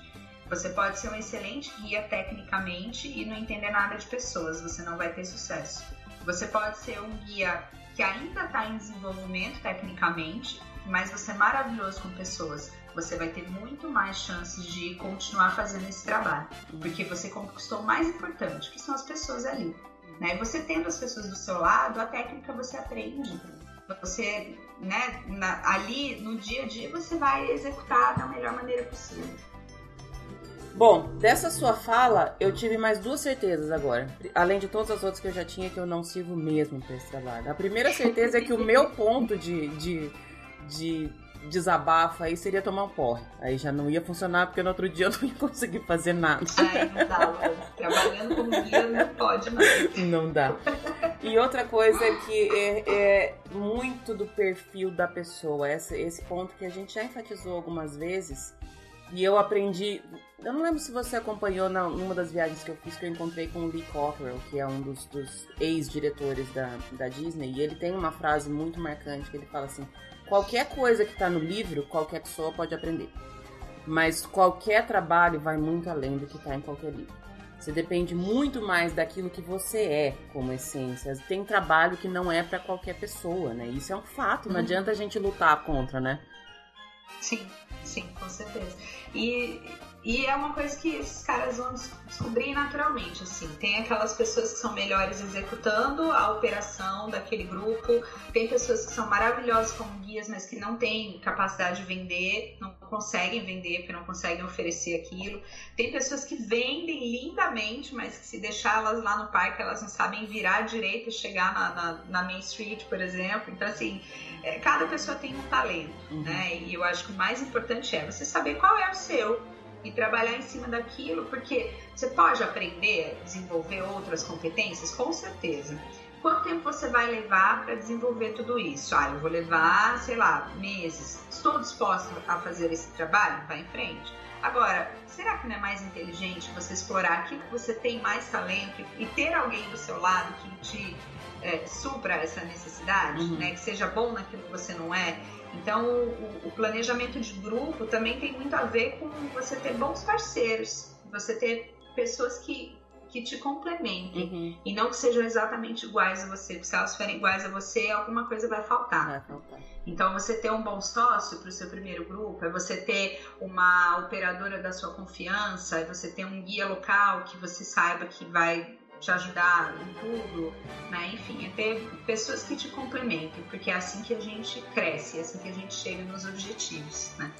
Você pode ser um excelente guia tecnicamente e não entender nada de pessoas, você não vai ter sucesso. Você pode ser um guia que ainda está em desenvolvimento tecnicamente, mas você é maravilhoso com pessoas. Você vai ter muito mais chances de continuar fazendo esse trabalho, porque você conquistou o mais importante, que são as pessoas ali. Né? Você tendo as pessoas do seu lado, a técnica você aprende. Você, né, na, ali no dia a dia, você vai executar da melhor maneira possível. Bom, dessa sua fala, eu tive mais duas certezas agora. Além de todas as outras que eu já tinha, que eu não sirvo mesmo para esse trabalho. A primeira certeza é que o meu ponto de, de, de desabafo aí seria tomar um porre. Aí já não ia funcionar, porque no outro dia eu não ia conseguir fazer nada. Ai, não dá, Trabalhando como guia não pode mais. Não dá. E outra coisa é que é, é muito do perfil da pessoa. Esse, esse ponto que a gente já enfatizou algumas vezes. E eu aprendi. Eu não lembro se você acompanhou na, numa das viagens que eu fiz, que eu encontrei com o Lee Cockrell, que é um dos, dos ex-diretores da, da Disney. E ele tem uma frase muito marcante que ele fala assim: qualquer coisa que está no livro, qualquer pessoa pode aprender. Mas qualquer trabalho vai muito além do que está em qualquer livro. Você depende muito mais daquilo que você é como essência. Tem trabalho que não é para qualquer pessoa, né? Isso é um fato, não uhum. adianta a gente lutar contra, né? Sim, sim, com certeza. E, e é uma coisa que esses caras vão descobrir naturalmente, assim. Tem aquelas pessoas que são melhores executando a operação daquele grupo, tem pessoas que são maravilhosas como guias, mas que não têm capacidade de vender, não conseguem vender porque não conseguem oferecer aquilo. Tem pessoas que vendem lindamente, mas que se deixar elas lá no parque, elas não sabem virar direito e chegar na, na, na Main Street, por exemplo. Então, assim, é, cada pessoa tem um talento, uhum. né? E eu acho que o mais importante é você saber qual é o seu e trabalhar em cima daquilo, porque você pode aprender, desenvolver outras competências, com certeza. Quanto tempo você vai levar para desenvolver tudo isso? Ah, eu vou levar, sei lá, meses. Estou disposta a fazer esse trabalho? Vai em frente. Agora, será que não é mais inteligente você explorar aquilo que você tem mais talento e ter alguém do seu lado que te é, supra essa necessidade, uhum. né? Que seja bom naquilo que você não é então, o, o, planejamento de grupo também tem muito a ver com você ter bons parceiros, você ter pessoas que, que te complementem uhum. e não que sejam exatamente iguais a você, porque se elas forem iguais a você, alguma coisa vai faltar. Vai faltar. Então, você ter um bom sócio para o seu primeiro grupo, é você ter uma operadora da sua confiança, é você ter um guia local que você saiba que vai te ajudar em tudo, né? Enfim, é ter pessoas que te complementem, porque é assim que a gente cresce, é assim que a gente chega nos objetivos, né?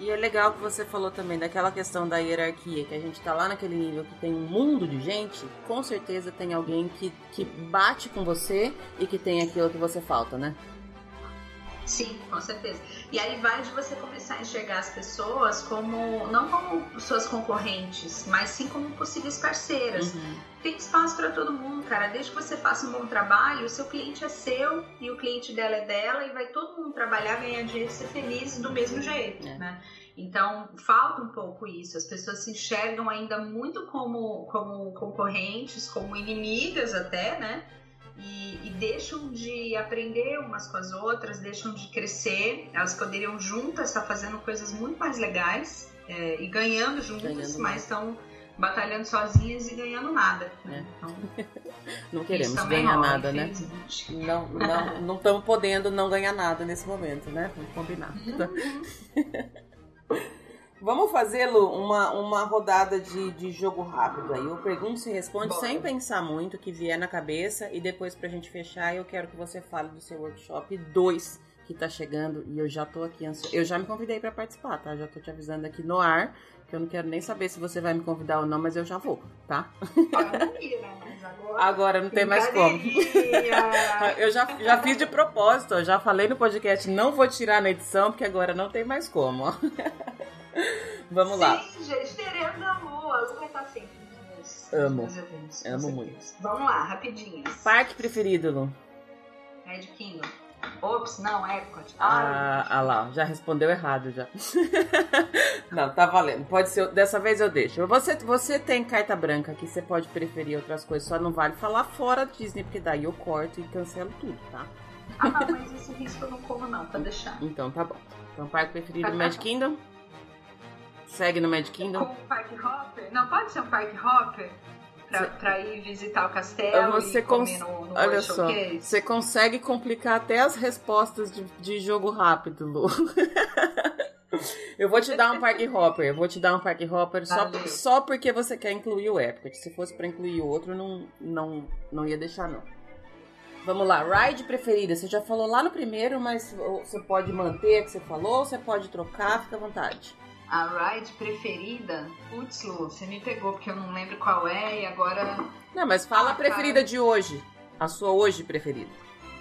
E é legal que você falou também daquela questão da hierarquia, que a gente tá lá naquele nível que tem um mundo de gente, com certeza tem alguém que, que bate com você e que tem aquilo que você falta, né? Sim, com certeza. E aí vai de você começar a enxergar as pessoas como não como suas concorrentes, mas sim como possíveis parceiras. Uhum. Tem espaço para todo mundo, cara. Desde que você faça um bom trabalho, o seu cliente é seu e o cliente dela é dela e vai todo mundo trabalhar, ganhar dinheiro e ser feliz do mesmo jeito, é. né? Então, falta um pouco isso. As pessoas se enxergam ainda muito como, como concorrentes, como inimigas até, né? E, e, deixam de aprender umas com as outras, deixam de crescer. Elas poderiam juntas estar fazendo coisas muito mais legais é, e ganhando juntas, ganhando mas estão batalhando sozinhas e ganhando nada. Né? Então, não queremos ganhar rola, nada, né? Não, não, não estamos podendo não ganhar nada nesse momento, né? Vamos combinar. Vamos fazer, Lu, uma, uma rodada de, de jogo rápido aí. Eu pergunto se responde Bora. sem pensar muito, que vier na cabeça. E depois, pra gente fechar, eu quero que você fale do seu workshop 2 que tá chegando. E eu já tô aqui ansiosa. Eu já me convidei para participar, tá? Já tô te avisando aqui no ar. Que eu não quero nem saber se você vai me convidar ou não, mas eu já vou, tá? Agora não tem mais como. eu já, já fiz de propósito, eu já falei no podcast, não vou tirar na edição, porque agora não tem mais como. Vamos lá. Sim, gente, teremos a Lu. A Lu vai estar sempre Amo. Eventos. Amo muito. Vamos lá, rapidinhas. Parque preferido, Lu? Red Kingdom. Ops, não, Epcot. Ah, ah lá, já respondeu errado já. Não, tá valendo. Pode ser. Dessa vez eu deixo. Você, você tem carta branca aqui, você pode preferir outras coisas, só não vale falar fora Disney, porque daí eu corto e cancelo tudo, tá? Ah, mas esse risco eu não como, não, pra deixar. Então tá bom. Então, parque preferido do Magic Kingdom? Segue no Magic Kingdom? Com Park Hopper? Não, pode ser um Park Hopper? Pra, pra ir visitar o castelo você comer no, no Olha só, Showcase? você consegue complicar até as respostas de, de jogo rápido, Lu. Eu vou te dar um Park Hopper, eu vou te dar um Park Hopper só, só porque você quer incluir o Epcot. Se fosse pra incluir outro, não, não, não ia deixar, não. Vamos lá, ride preferida. Você já falou lá no primeiro, mas você pode manter a que você falou, ou você pode trocar, fica à vontade. A ride preferida? Putz, Lu, você me pegou porque eu não lembro qual é e agora. Não, mas fala Ah, a preferida de hoje. A sua hoje preferida.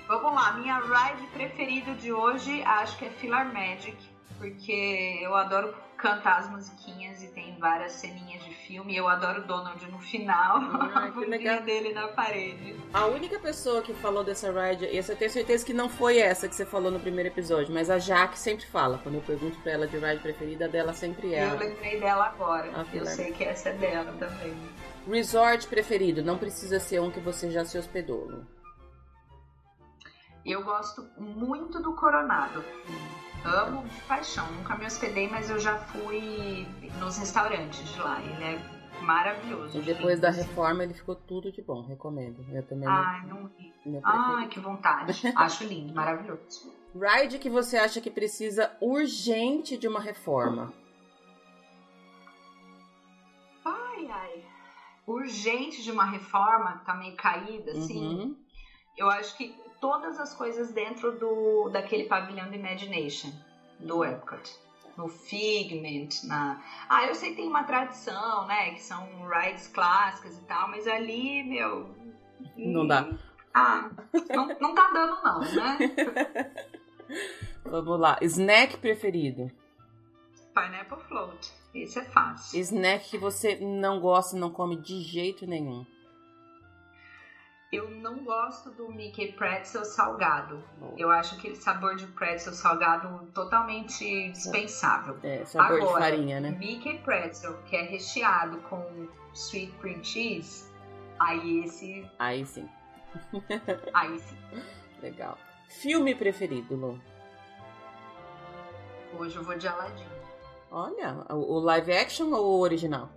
Vamos lá, minha ride preferida de hoje acho que é Filar Magic, porque eu adoro cantar as musiquinhas e tem várias ceninhas de filme. Eu adoro Donald no final, Ah, que legal. dele na parede. A única pessoa que falou dessa ride, e eu tenho certeza que não foi essa que você falou no primeiro episódio, mas a Jaque sempre fala. Quando eu pergunto pra ela de ride preferida, dela sempre é. Eu lembrei dela agora. Ah, eu sei que essa é dela também. Resort preferido, não precisa ser um que você já se hospedou. Eu gosto muito do Coronado. Amo de paixão. Nunca me hospedei, mas eu já fui nos restaurantes de lá. Ele é maravilhoso. E depois da reforma ele ficou tudo de bom, recomendo. Eu também Ai, não ri. Ai, que vontade. Acho lindo, maravilhoso. Ride que você acha que precisa urgente de uma reforma. Ai, ai. Urgente de uma reforma, tá meio caída, assim. Uhum. Eu acho que todas as coisas dentro do daquele pavilhão de Imagination, do Epcot. No Figment, na... Ah, eu sei que tem uma tradição, né? Que são rides clássicas e tal, mas ali, meu... Não dá. Ah, não, não tá dando não, né? Vamos lá. Snack preferido. Pineapple Float. Esse é fácil. Snack que você não gosta, não come de jeito nenhum. Eu não gosto do Mickey Pretzel salgado. Eu acho aquele sabor de pretzel salgado totalmente dispensável. É, sabor de Agora, farinha, né? Mickey Pretzel, que é recheado com sweet cream cheese, aí esse, Aí sim, aí sim. legal. Filme preferido, Lu? Hoje eu vou de Aladdin. Olha, o live action ou o original?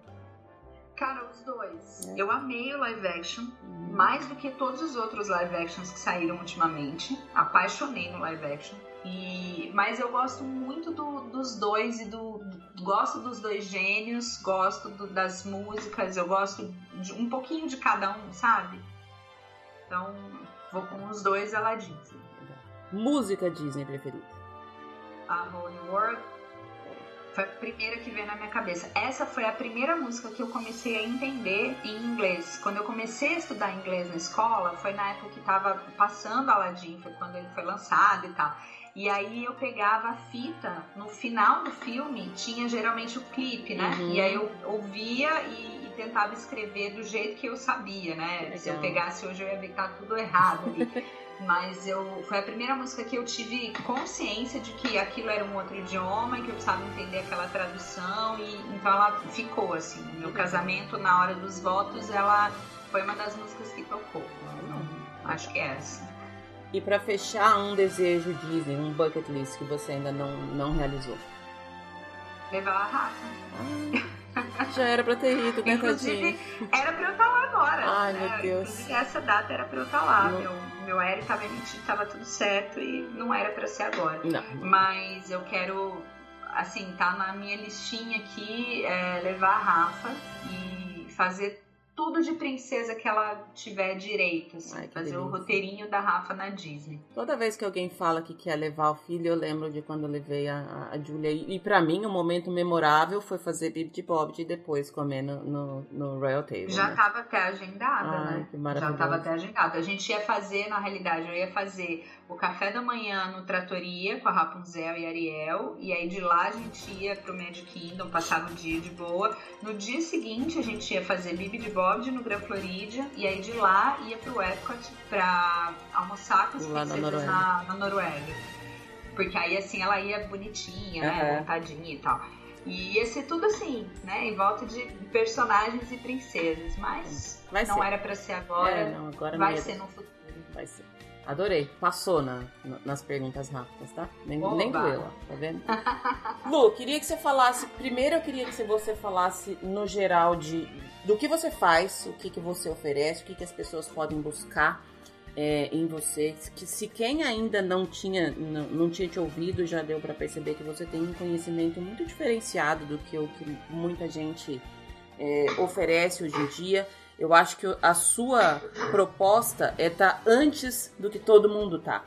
Cara, os dois. É. Eu amei o live action, mais do que todos os outros live actions que saíram ultimamente. Apaixonei no live action. E, mas eu gosto muito do- dos dois e do, do- gosto dos dois gênios, gosto do- das músicas, eu gosto de um pouquinho de cada um, sabe? Então vou com os dois Aladdin. Música Disney preferida? A Holy World foi a primeira que veio na minha cabeça. Essa foi a primeira música que eu comecei a entender em inglês. Quando eu comecei a estudar inglês na escola, foi na época que tava passando Aladdin, foi quando ele foi lançado e tal. E aí eu pegava a fita, no final do filme tinha geralmente o clipe, né? Uhum. E aí eu ouvia e, e tentava escrever do jeito que eu sabia, né? Se eu Legal. pegasse hoje eu ia ver que tá tudo errado ali. Mas eu foi a primeira música que eu tive consciência de que aquilo era um outro idioma e que eu precisava entender aquela tradução e então ela ficou assim. No meu casamento, na hora dos votos, ela foi uma das músicas que tocou. Acho que é essa. E pra fechar, um desejo Disney, um bucket list que você ainda não, não realizou. Levar a Rafa. Já era pra ter ido, né? Inclusive, era pra eu estar lá agora. Ai, né? meu Deus. Inclusive, essa data era pra eu estar lá. Não. Meu, meu aéreo tava emitido, tava tudo certo e não era pra ser agora. Não. Mas eu quero, assim, tá na minha listinha aqui, é, levar a Rafa e fazer tudo de princesa que ela tiver direito, assim, Ai, fazer o delícia. roteirinho da Rafa na Disney. Toda vez que alguém fala que quer levar o filho, eu lembro de quando eu levei a, a Julia. E pra mim, o momento memorável foi fazer Bibi de Bob e depois comer no, no, no Royal Table. Já né? tava até agendada, Ai, né? que Já tava até agendado. A gente ia fazer, na realidade, eu ia fazer o café da manhã no Tratoria com a Rapunzel e Ariel. E aí de lá a gente ia pro Magic Kingdom, passava o dia de boa. No dia seguinte a gente ia fazer Bibi de Bob no Gran Floridia. E aí de lá ia pro Epcot pra almoçar com as Lá na princesas Noruega. na, na Noruega. Porque aí assim ela ia bonitinha, né? Aham. Montadinha e tal. E ia ser tudo assim, né? Em volta de personagens e princesas. Mas vai não ser. era para ser agora. É, não, agora vai ser no futuro. Vai ser. Adorei. Passou na, nas perguntas rápidas, tá? Nem, nem doeu, tá vendo? Lu, queria que você falasse. Primeiro eu queria que você falasse no geral de do que você faz, o que, que você oferece, o que, que as pessoas podem buscar é, em você. Que se quem ainda não tinha, não, não tinha te ouvido, já deu para perceber que você tem um conhecimento muito diferenciado do que o que muita gente é, oferece hoje em dia. Eu acho que a sua proposta é estar tá antes do que todo mundo tá.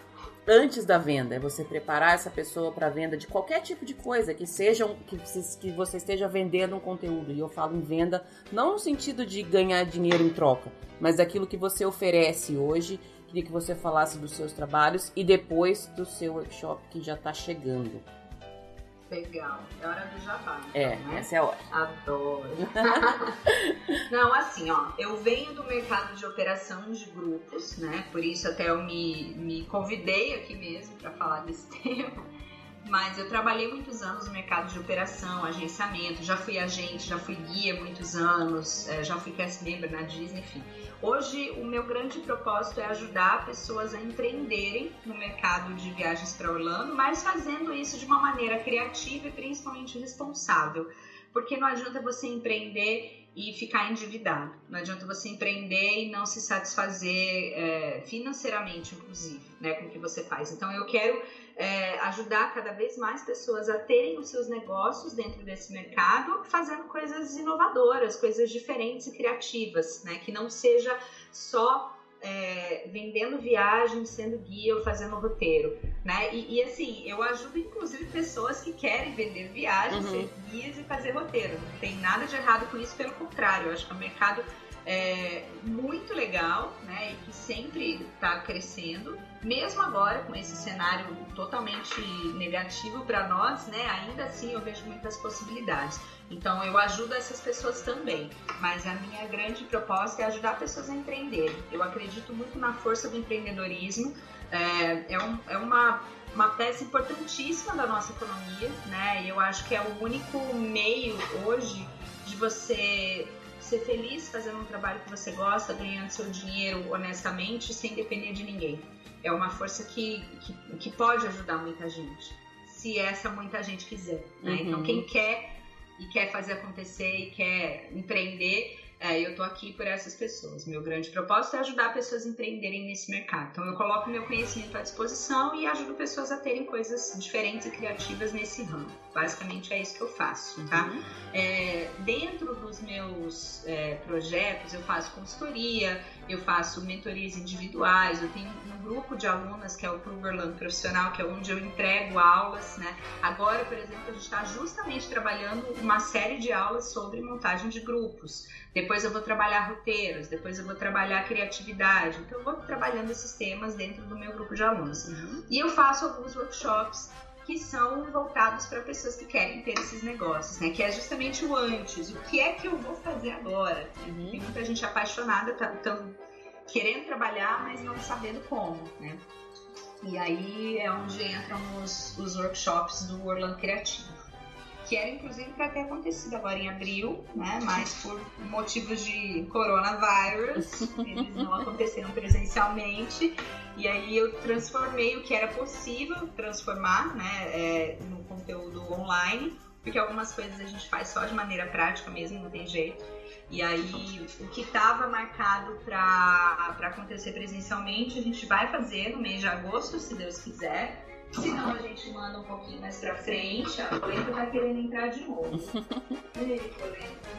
Antes da venda, é você preparar essa pessoa para venda de qualquer tipo de coisa, que seja que, que você esteja vendendo um conteúdo. E eu falo em venda não no sentido de ganhar dinheiro em troca, mas daquilo que você oferece hoje Queria que você falasse dos seus trabalhos e depois do seu workshop que já está chegando. Legal, é hora do jabá. Então, é, né? essa é a hora. Adoro. Não, assim, ó, eu venho do mercado de operação de grupos, né? Por isso até eu me, me convidei aqui mesmo para falar desse tema. Mas eu trabalhei muitos anos no mercado de operação, agenciamento, já fui agente, já fui guia muitos anos, é, já fui cast member na Disney, enfim. Hoje, o meu grande propósito é ajudar pessoas a empreenderem no mercado de viagens para Orlando, mas fazendo isso de uma maneira criativa e principalmente responsável. Porque não adianta você empreender e ficar endividado. Não adianta você empreender e não se satisfazer é, financeiramente, inclusive, né, com o que você faz. Então, eu quero é, ajudar cada vez mais pessoas a terem os seus negócios dentro desse mercado, fazendo coisas inovadoras, coisas diferentes e criativas, né? Que não seja só é, vendendo viagem, sendo guia ou fazendo roteiro, né? E, e, assim, eu ajudo inclusive pessoas que querem vender viagens, uhum. ser guias e fazer roteiro. Não tem nada de errado com isso, pelo contrário, eu acho que é um mercado é, muito legal, né? E que sempre está crescendo mesmo agora com esse cenário totalmente negativo para nós, né, ainda assim eu vejo muitas possibilidades. Então eu ajudo essas pessoas também, mas a minha grande proposta é ajudar pessoas a empreender. Eu acredito muito na força do empreendedorismo. É, é, um, é uma, uma peça importantíssima da nossa economia, né? E eu acho que é o único meio hoje de você ser feliz fazendo um trabalho que você gosta, ganhando seu dinheiro honestamente, sem depender de ninguém é uma força que, que, que, pode ajudar muita gente, se essa muita gente quiser. Né? Uhum. Então, quem quer e quer fazer acontecer e quer empreender, é, eu tô aqui por essas pessoas. Meu grande propósito é ajudar pessoas a empreenderem nesse mercado. Então eu coloco meu conhecimento à disposição e ajudo pessoas a terem coisas diferentes e criativas nesse ramo. Basicamente é isso que eu faço, tá? Uhum. É, dentro dos meus é, projetos eu faço consultoria, eu faço mentorias individuais, eu tenho um grupo de alunas que é o Clube Profissional, que é onde eu entrego aulas, né? Agora, por exemplo, a gente está justamente trabalhando uma série de aulas sobre montagem de grupos. Depois eu vou trabalhar roteiros, depois eu vou trabalhar criatividade. Então eu vou trabalhando esses temas dentro do meu grupo de alunos. Uhum. E eu faço alguns workshops que são voltados para pessoas que querem ter esses negócios, né? Que é justamente o antes. O que é que eu vou fazer agora? Uhum. Tem muita gente apaixonada, tá, tão querendo trabalhar, mas não sabendo como, né? E aí é onde entram os, os workshops do Orlando Criativo que era inclusive para ter acontecido agora em abril, né? Mas por motivos de coronavírus, eles não aconteceram presencialmente. E aí eu transformei o que era possível transformar, né, é, no conteúdo online, porque algumas coisas a gente faz só de maneira prática mesmo, não tem jeito. E aí, o que estava marcado para acontecer presencialmente, a gente vai fazer no mês de agosto, se Deus quiser. Se não, a gente manda um pouquinho mais pra frente. A Polenta tá querendo entrar de novo. Ei, Polenta.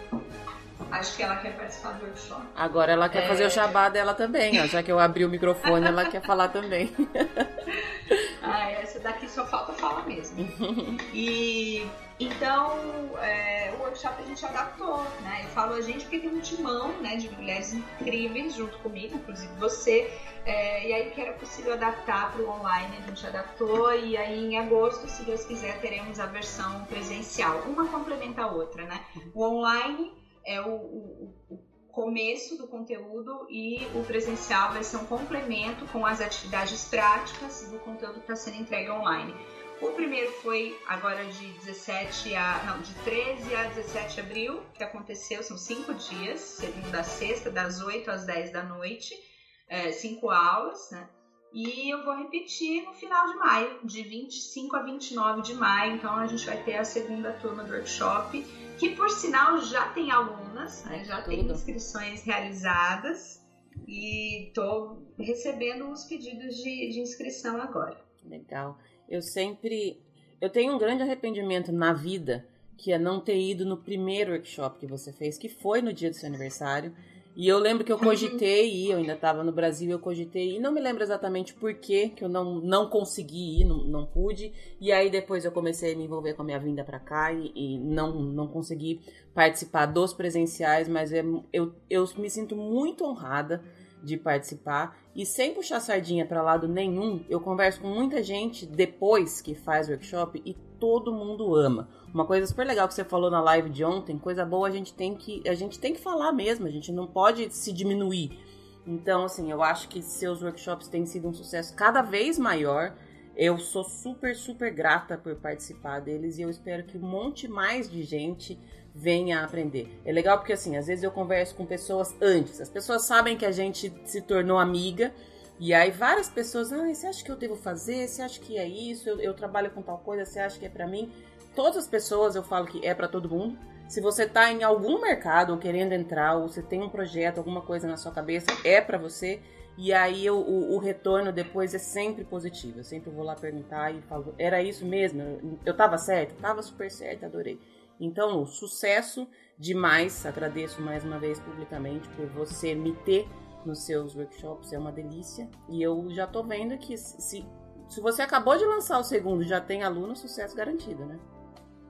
Acho que ela quer participar do workshop. Agora ela quer é... fazer o jabá dela também, ó. Já que eu abri o microfone, ela quer falar também. ah, essa daqui só falta falar mesmo. E então, é, o workshop a gente adaptou, né? Eu falo a gente porque tem um timão né, de mulheres incríveis junto comigo, inclusive você. É, e aí que era possível adaptar para o online, a gente adaptou e aí em agosto, se Deus quiser, teremos a versão presencial. Uma complementa a outra, né? O online é o, o, o começo do conteúdo e o presencial vai ser um complemento com as atividades práticas do conteúdo que está sendo entregue online. O primeiro foi agora de 17 a. Não, de 13 a 17 de abril, que aconteceu, são cinco dias, segunda a sexta, das 8 às 10 da noite, é, cinco aulas, né? E eu vou repetir no final de maio, de 25 a 29 de maio. Então a gente vai ter a segunda turma do workshop, que por sinal já tem alunas, né? já Tudo. tem inscrições realizadas e estou recebendo os pedidos de, de inscrição agora. Legal. Eu sempre. Eu tenho um grande arrependimento na vida, que é não ter ido no primeiro workshop que você fez, que foi no dia do seu aniversário. E eu lembro que eu cogitei ir, eu ainda estava no Brasil, eu cogitei ir, não me lembro exatamente por que que eu não, não consegui ir, não, não pude. E aí depois eu comecei a me envolver com a minha vinda para cá e, e, não, não consegui participar dos presenciais, mas eu, eu, eu me sinto muito honrada de participar e sem puxar sardinha para lado nenhum, eu converso com muita gente depois que faz workshop e todo mundo ama. Uma coisa super legal que você falou na live de ontem, coisa boa a gente tem que a gente tem que falar mesmo, a gente não pode se diminuir. Então, assim, eu acho que seus workshops têm sido um sucesso cada vez maior. Eu sou super, super grata por participar deles e eu espero que um monte mais de gente venha aprender. É legal porque, assim, às vezes eu converso com pessoas antes, as pessoas sabem que a gente se tornou amiga. E aí várias pessoas, ah, você acha que eu devo fazer? Você acha que é isso? Eu, eu trabalho com tal coisa, você acha que é para mim? Todas as pessoas eu falo que é para todo mundo. Se você tá em algum mercado ou querendo entrar, ou você tem um projeto, alguma coisa na sua cabeça, é para você. E aí o, o, o, retorno depois é sempre positivo. Eu sempre vou lá perguntar e falo, era isso mesmo? Eu tava certo? Tava super certo, adorei. Então, sucesso demais. Agradeço mais uma vez publicamente por você me ter nos seus workshops. É uma delícia. E eu já tô vendo que se, se você acabou de lançar o segundo já tem aluno, sucesso garantido, né?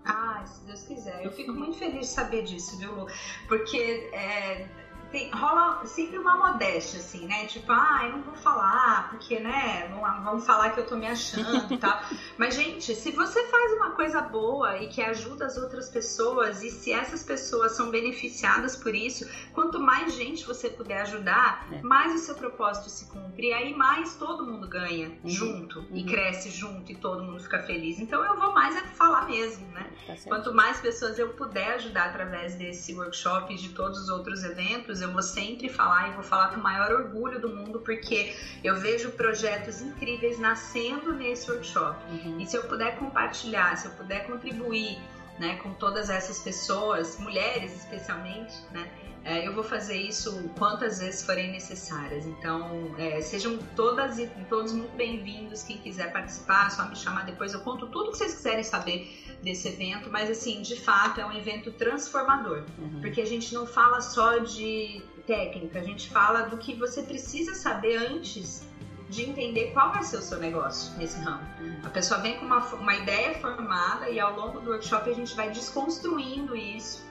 Ah, se Deus quiser. Eu fico muito feliz de saber disso, viu, Lu? Porque é, tem, rola sempre uma modéstia, assim, né? Tipo, ah, eu não vou falar, porque, né, vamos falar que eu tô me achando e tal. Mas, gente, se você faz uma coisa boa e que ajuda as outras pessoas, e se essas pessoas são beneficiadas por isso, quanto mais gente você puder ajudar, é. mais o seu propósito se cumpre. E aí mais todo mundo ganha uhum. junto, uhum. e cresce junto, e todo mundo fica feliz. Então eu vou mais é falar mesmo, né? Tá quanto mais pessoas eu puder ajudar através desse workshop e de todos os outros eventos, eu vou sempre falar e vou falar com o maior orgulho do mundo, porque eu vejo projetos incríveis nascendo nesse workshop. Uhum. E se eu puder compartilhar, se eu puder contribuir né, com todas essas pessoas, mulheres especialmente, né, é, eu vou fazer isso quantas vezes forem necessárias. Então, é, sejam todas e todos muito bem-vindos. Quem quiser participar, é só me chamar depois. Eu conto tudo que vocês quiserem saber desse evento, mas assim, de fato, é um evento transformador, uhum. porque a gente não fala só de técnica, a gente fala do que você precisa saber antes de entender qual vai ser o seu negócio nesse ramo. Uhum. A pessoa vem com uma, uma ideia formada e ao longo do workshop a gente vai desconstruindo isso,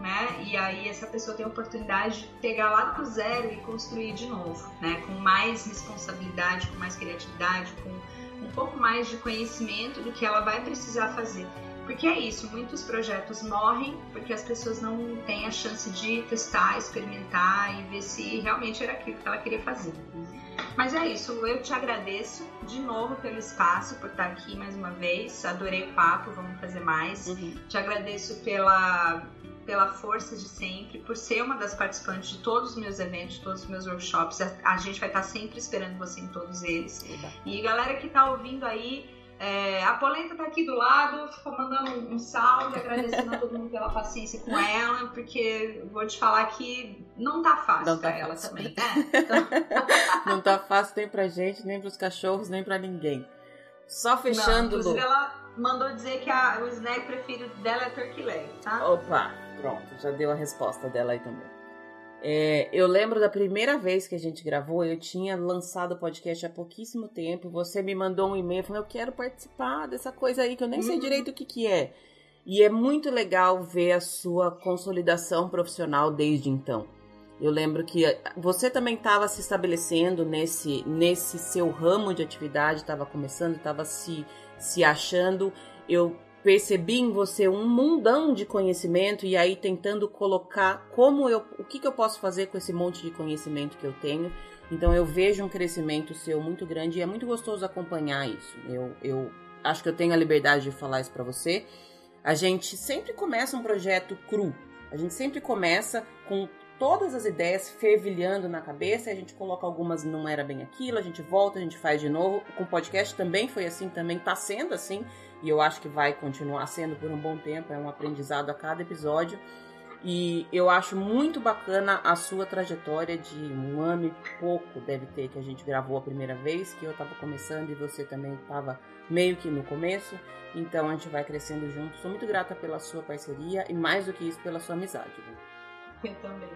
né? E aí essa pessoa tem a oportunidade de pegar lá do zero e construir de novo, né? Com mais responsabilidade, com mais criatividade, com um pouco mais de conhecimento do que ela vai precisar fazer. Porque é isso, muitos projetos morrem porque as pessoas não têm a chance de testar, experimentar e ver se realmente era aquilo que ela queria fazer. Mas é isso, eu te agradeço de novo pelo espaço, por estar aqui mais uma vez. Adorei o papo, vamos fazer mais. Uhum. Te agradeço pela, pela força de sempre, por ser uma das participantes de todos os meus eventos, todos os meus workshops. A, a gente vai estar sempre esperando você em todos eles. Uhum. E galera que está ouvindo aí, é, a Polenta tá aqui do lado, mandando um, salve, agradecendo a todo mundo pela paciência com ela, porque vou te falar que não tá fácil não tá pra ela também. Né? Então... não tá fácil nem pra gente, nem pros cachorros, nem pra ninguém. Só fechando, não, Lu. ela mandou dizer que a, o snack preferido dela é turkey leg, tá? Opa, pronto, já deu a resposta dela aí também. É, eu lembro da primeira vez que a gente gravou, eu tinha lançado o podcast há pouquíssimo tempo. Você me mandou um e-mail falando: Eu quero participar dessa coisa aí que eu nem sei uhum. direito o que, que é. E é muito legal ver a sua consolidação profissional desde então. Eu lembro que você também estava se estabelecendo nesse, nesse seu ramo de atividade, estava começando, estava se, se achando. Eu percebi em você um mundão de conhecimento e aí tentando colocar como eu, o que, que eu posso fazer com esse monte de conhecimento que eu tenho. Então eu vejo um crescimento seu muito grande e é muito gostoso acompanhar isso. Eu, eu acho que eu tenho a liberdade de falar isso para você. A gente sempre começa um projeto cru. A gente sempre começa com todas as ideias fervilhando na cabeça, a gente coloca algumas não era bem aquilo, a gente volta, a gente faz de novo. Com o podcast também foi assim, também tá sendo assim, e eu acho que vai continuar sendo por um bom tempo, é um aprendizado a cada episódio. E eu acho muito bacana a sua trajetória de um ano e pouco, deve ter, que a gente gravou a primeira vez, que eu estava começando e você também estava meio que no começo. Então a gente vai crescendo junto. Sou muito grata pela sua parceria e mais do que isso, pela sua amizade. Eu também,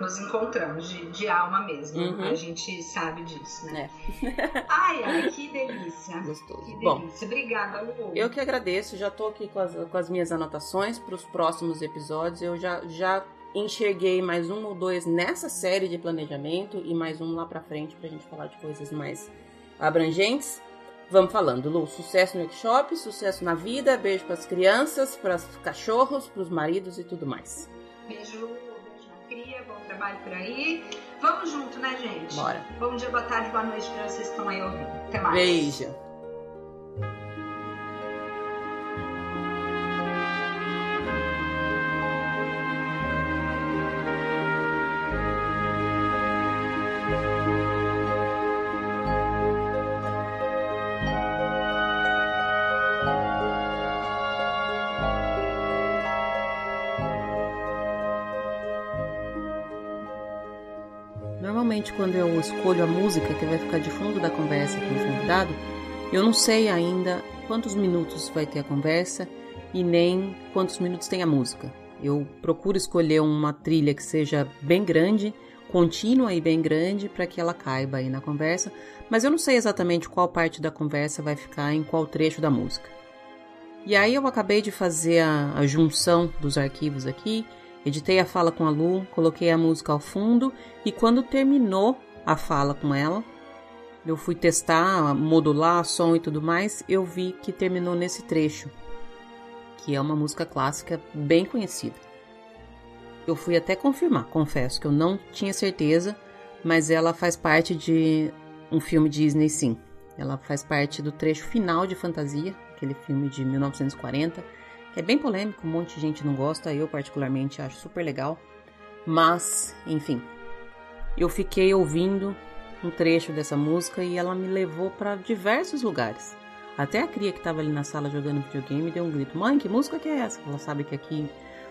Nos encontramos de, de alma mesmo. Uhum. A gente sabe disso, né? É. ai, ai, que delícia. Gostoso. Que delícia. Bom, Obrigada, Lu. Eu que agradeço. Já tô aqui com as, com as minhas anotações para os próximos episódios. Eu já, já enxerguei mais um ou dois nessa série de planejamento e mais um lá para frente pra gente falar de coisas mais abrangentes. Vamos falando, Lu. Sucesso no workshop, sucesso na vida, beijo para as crianças, para os cachorros, para os maridos e tudo mais. Beijo, beijo na cria, bom trabalho por aí. Vamos junto, né, gente? Bora. Bom dia, boa tarde, boa noite para vocês que estão aí ouvindo. Até mais. Beijo. Quando eu escolho a música que vai ficar de fundo da conversa com o convidado, eu não sei ainda quantos minutos vai ter a conversa e nem quantos minutos tem a música. Eu procuro escolher uma trilha que seja bem grande, contínua e bem grande, para que ela caiba aí na conversa, mas eu não sei exatamente qual parte da conversa vai ficar em qual trecho da música. E aí eu acabei de fazer a, a junção dos arquivos aqui Editei a fala com a Lu, coloquei a música ao fundo e quando terminou a fala com ela, eu fui testar, modular som e tudo mais, eu vi que terminou nesse trecho, que é uma música clássica bem conhecida. Eu fui até confirmar, confesso que eu não tinha certeza, mas ela faz parte de um filme Disney sim. Ela faz parte do trecho final de Fantasia, aquele filme de 1940 é bem polêmico, um monte de gente não gosta, eu particularmente acho super legal. Mas, enfim, eu fiquei ouvindo um trecho dessa música e ela me levou para diversos lugares. Até a cria que estava ali na sala jogando videogame deu um grito: Mãe, que música que é essa? Ela sabe que aqui,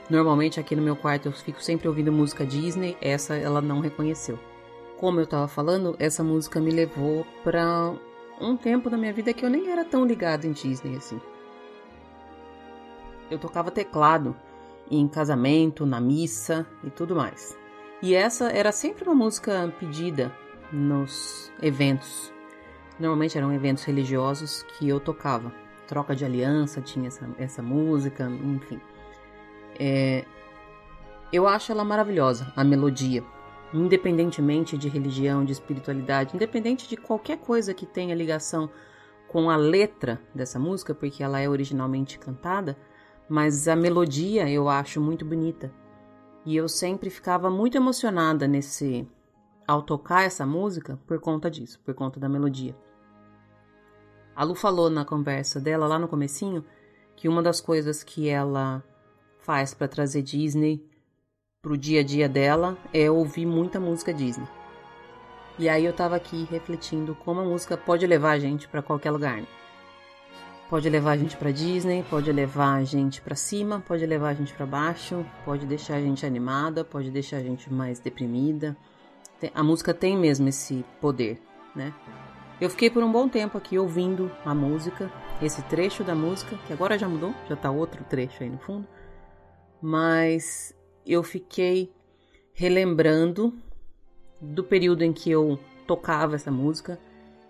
normalmente aqui no meu quarto eu fico sempre ouvindo música Disney, essa ela não reconheceu. Como eu estava falando, essa música me levou para um tempo da minha vida que eu nem era tão ligado em Disney assim eu tocava teclado em casamento, na missa e tudo mais. E essa era sempre uma música pedida nos eventos. Normalmente eram eventos religiosos que eu tocava. Troca de aliança tinha essa, essa música, enfim. É, eu acho ela maravilhosa, a melodia. Independentemente de religião, de espiritualidade, independente de qualquer coisa que tenha ligação com a letra dessa música, porque ela é originalmente cantada, mas a melodia eu acho muito bonita. E eu sempre ficava muito emocionada nesse ao tocar essa música por conta disso, por conta da melodia. A Lu falou na conversa dela lá no comecinho que uma das coisas que ela faz para trazer Disney pro dia a dia dela é ouvir muita música Disney. E aí eu tava aqui refletindo como a música pode levar a gente para qualquer lugar. Né? Pode levar a gente para Disney, pode levar a gente para cima, pode levar a gente para baixo, pode deixar a gente animada, pode deixar a gente mais deprimida. A música tem mesmo esse poder, né? Eu fiquei por um bom tempo aqui ouvindo a música, esse trecho da música, que agora já mudou, já tá outro trecho aí no fundo. Mas eu fiquei relembrando do período em que eu tocava essa música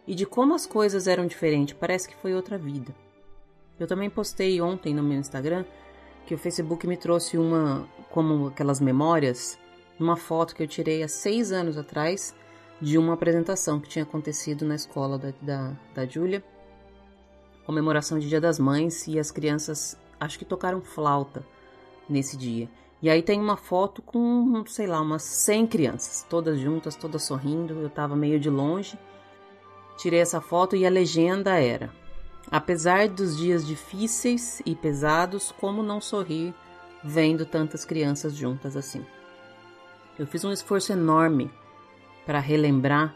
e de como as coisas eram diferentes. Parece que foi outra vida. Eu também postei ontem no meu Instagram que o Facebook me trouxe uma, como aquelas memórias, uma foto que eu tirei há seis anos atrás de uma apresentação que tinha acontecido na escola da, da, da Júlia, comemoração de Dia das Mães, e as crianças acho que tocaram flauta nesse dia. E aí tem uma foto com, sei lá, umas 100 crianças, todas juntas, todas sorrindo. Eu tava meio de longe. Tirei essa foto e a legenda era: Apesar dos dias difíceis e pesados, como não sorrir vendo tantas crianças juntas assim? Eu fiz um esforço enorme para relembrar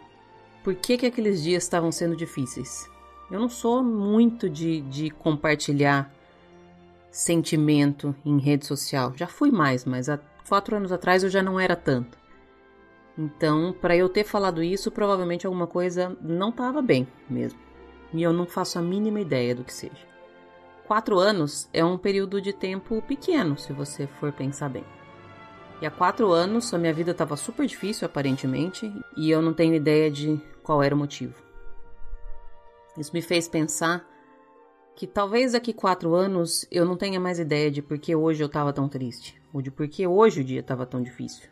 por que, que aqueles dias estavam sendo difíceis. Eu não sou muito de, de compartilhar sentimento em rede social. Já fui mais, mas há quatro anos atrás eu já não era tanto. Então, para eu ter falado isso, provavelmente alguma coisa não estava bem mesmo. E eu não faço a mínima ideia do que seja. Quatro anos é um período de tempo pequeno, se você for pensar bem. E há quatro anos a minha vida estava super difícil, aparentemente, e eu não tenho ideia de qual era o motivo. Isso me fez pensar que talvez daqui quatro anos eu não tenha mais ideia de por que hoje eu estava tão triste, ou de por que hoje o dia estava tão difícil.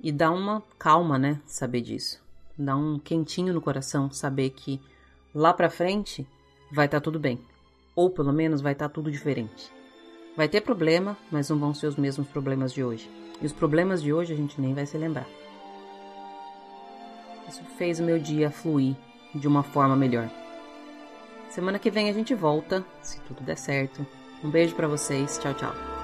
E dá uma calma, né? Saber disso. Dá um quentinho no coração saber que lá pra frente vai estar tá tudo bem. Ou pelo menos vai estar tá tudo diferente. Vai ter problema, mas não vão ser os mesmos problemas de hoje. E os problemas de hoje a gente nem vai se lembrar. Isso fez o meu dia fluir de uma forma melhor. Semana que vem a gente volta, se tudo der certo. Um beijo para vocês. Tchau, tchau.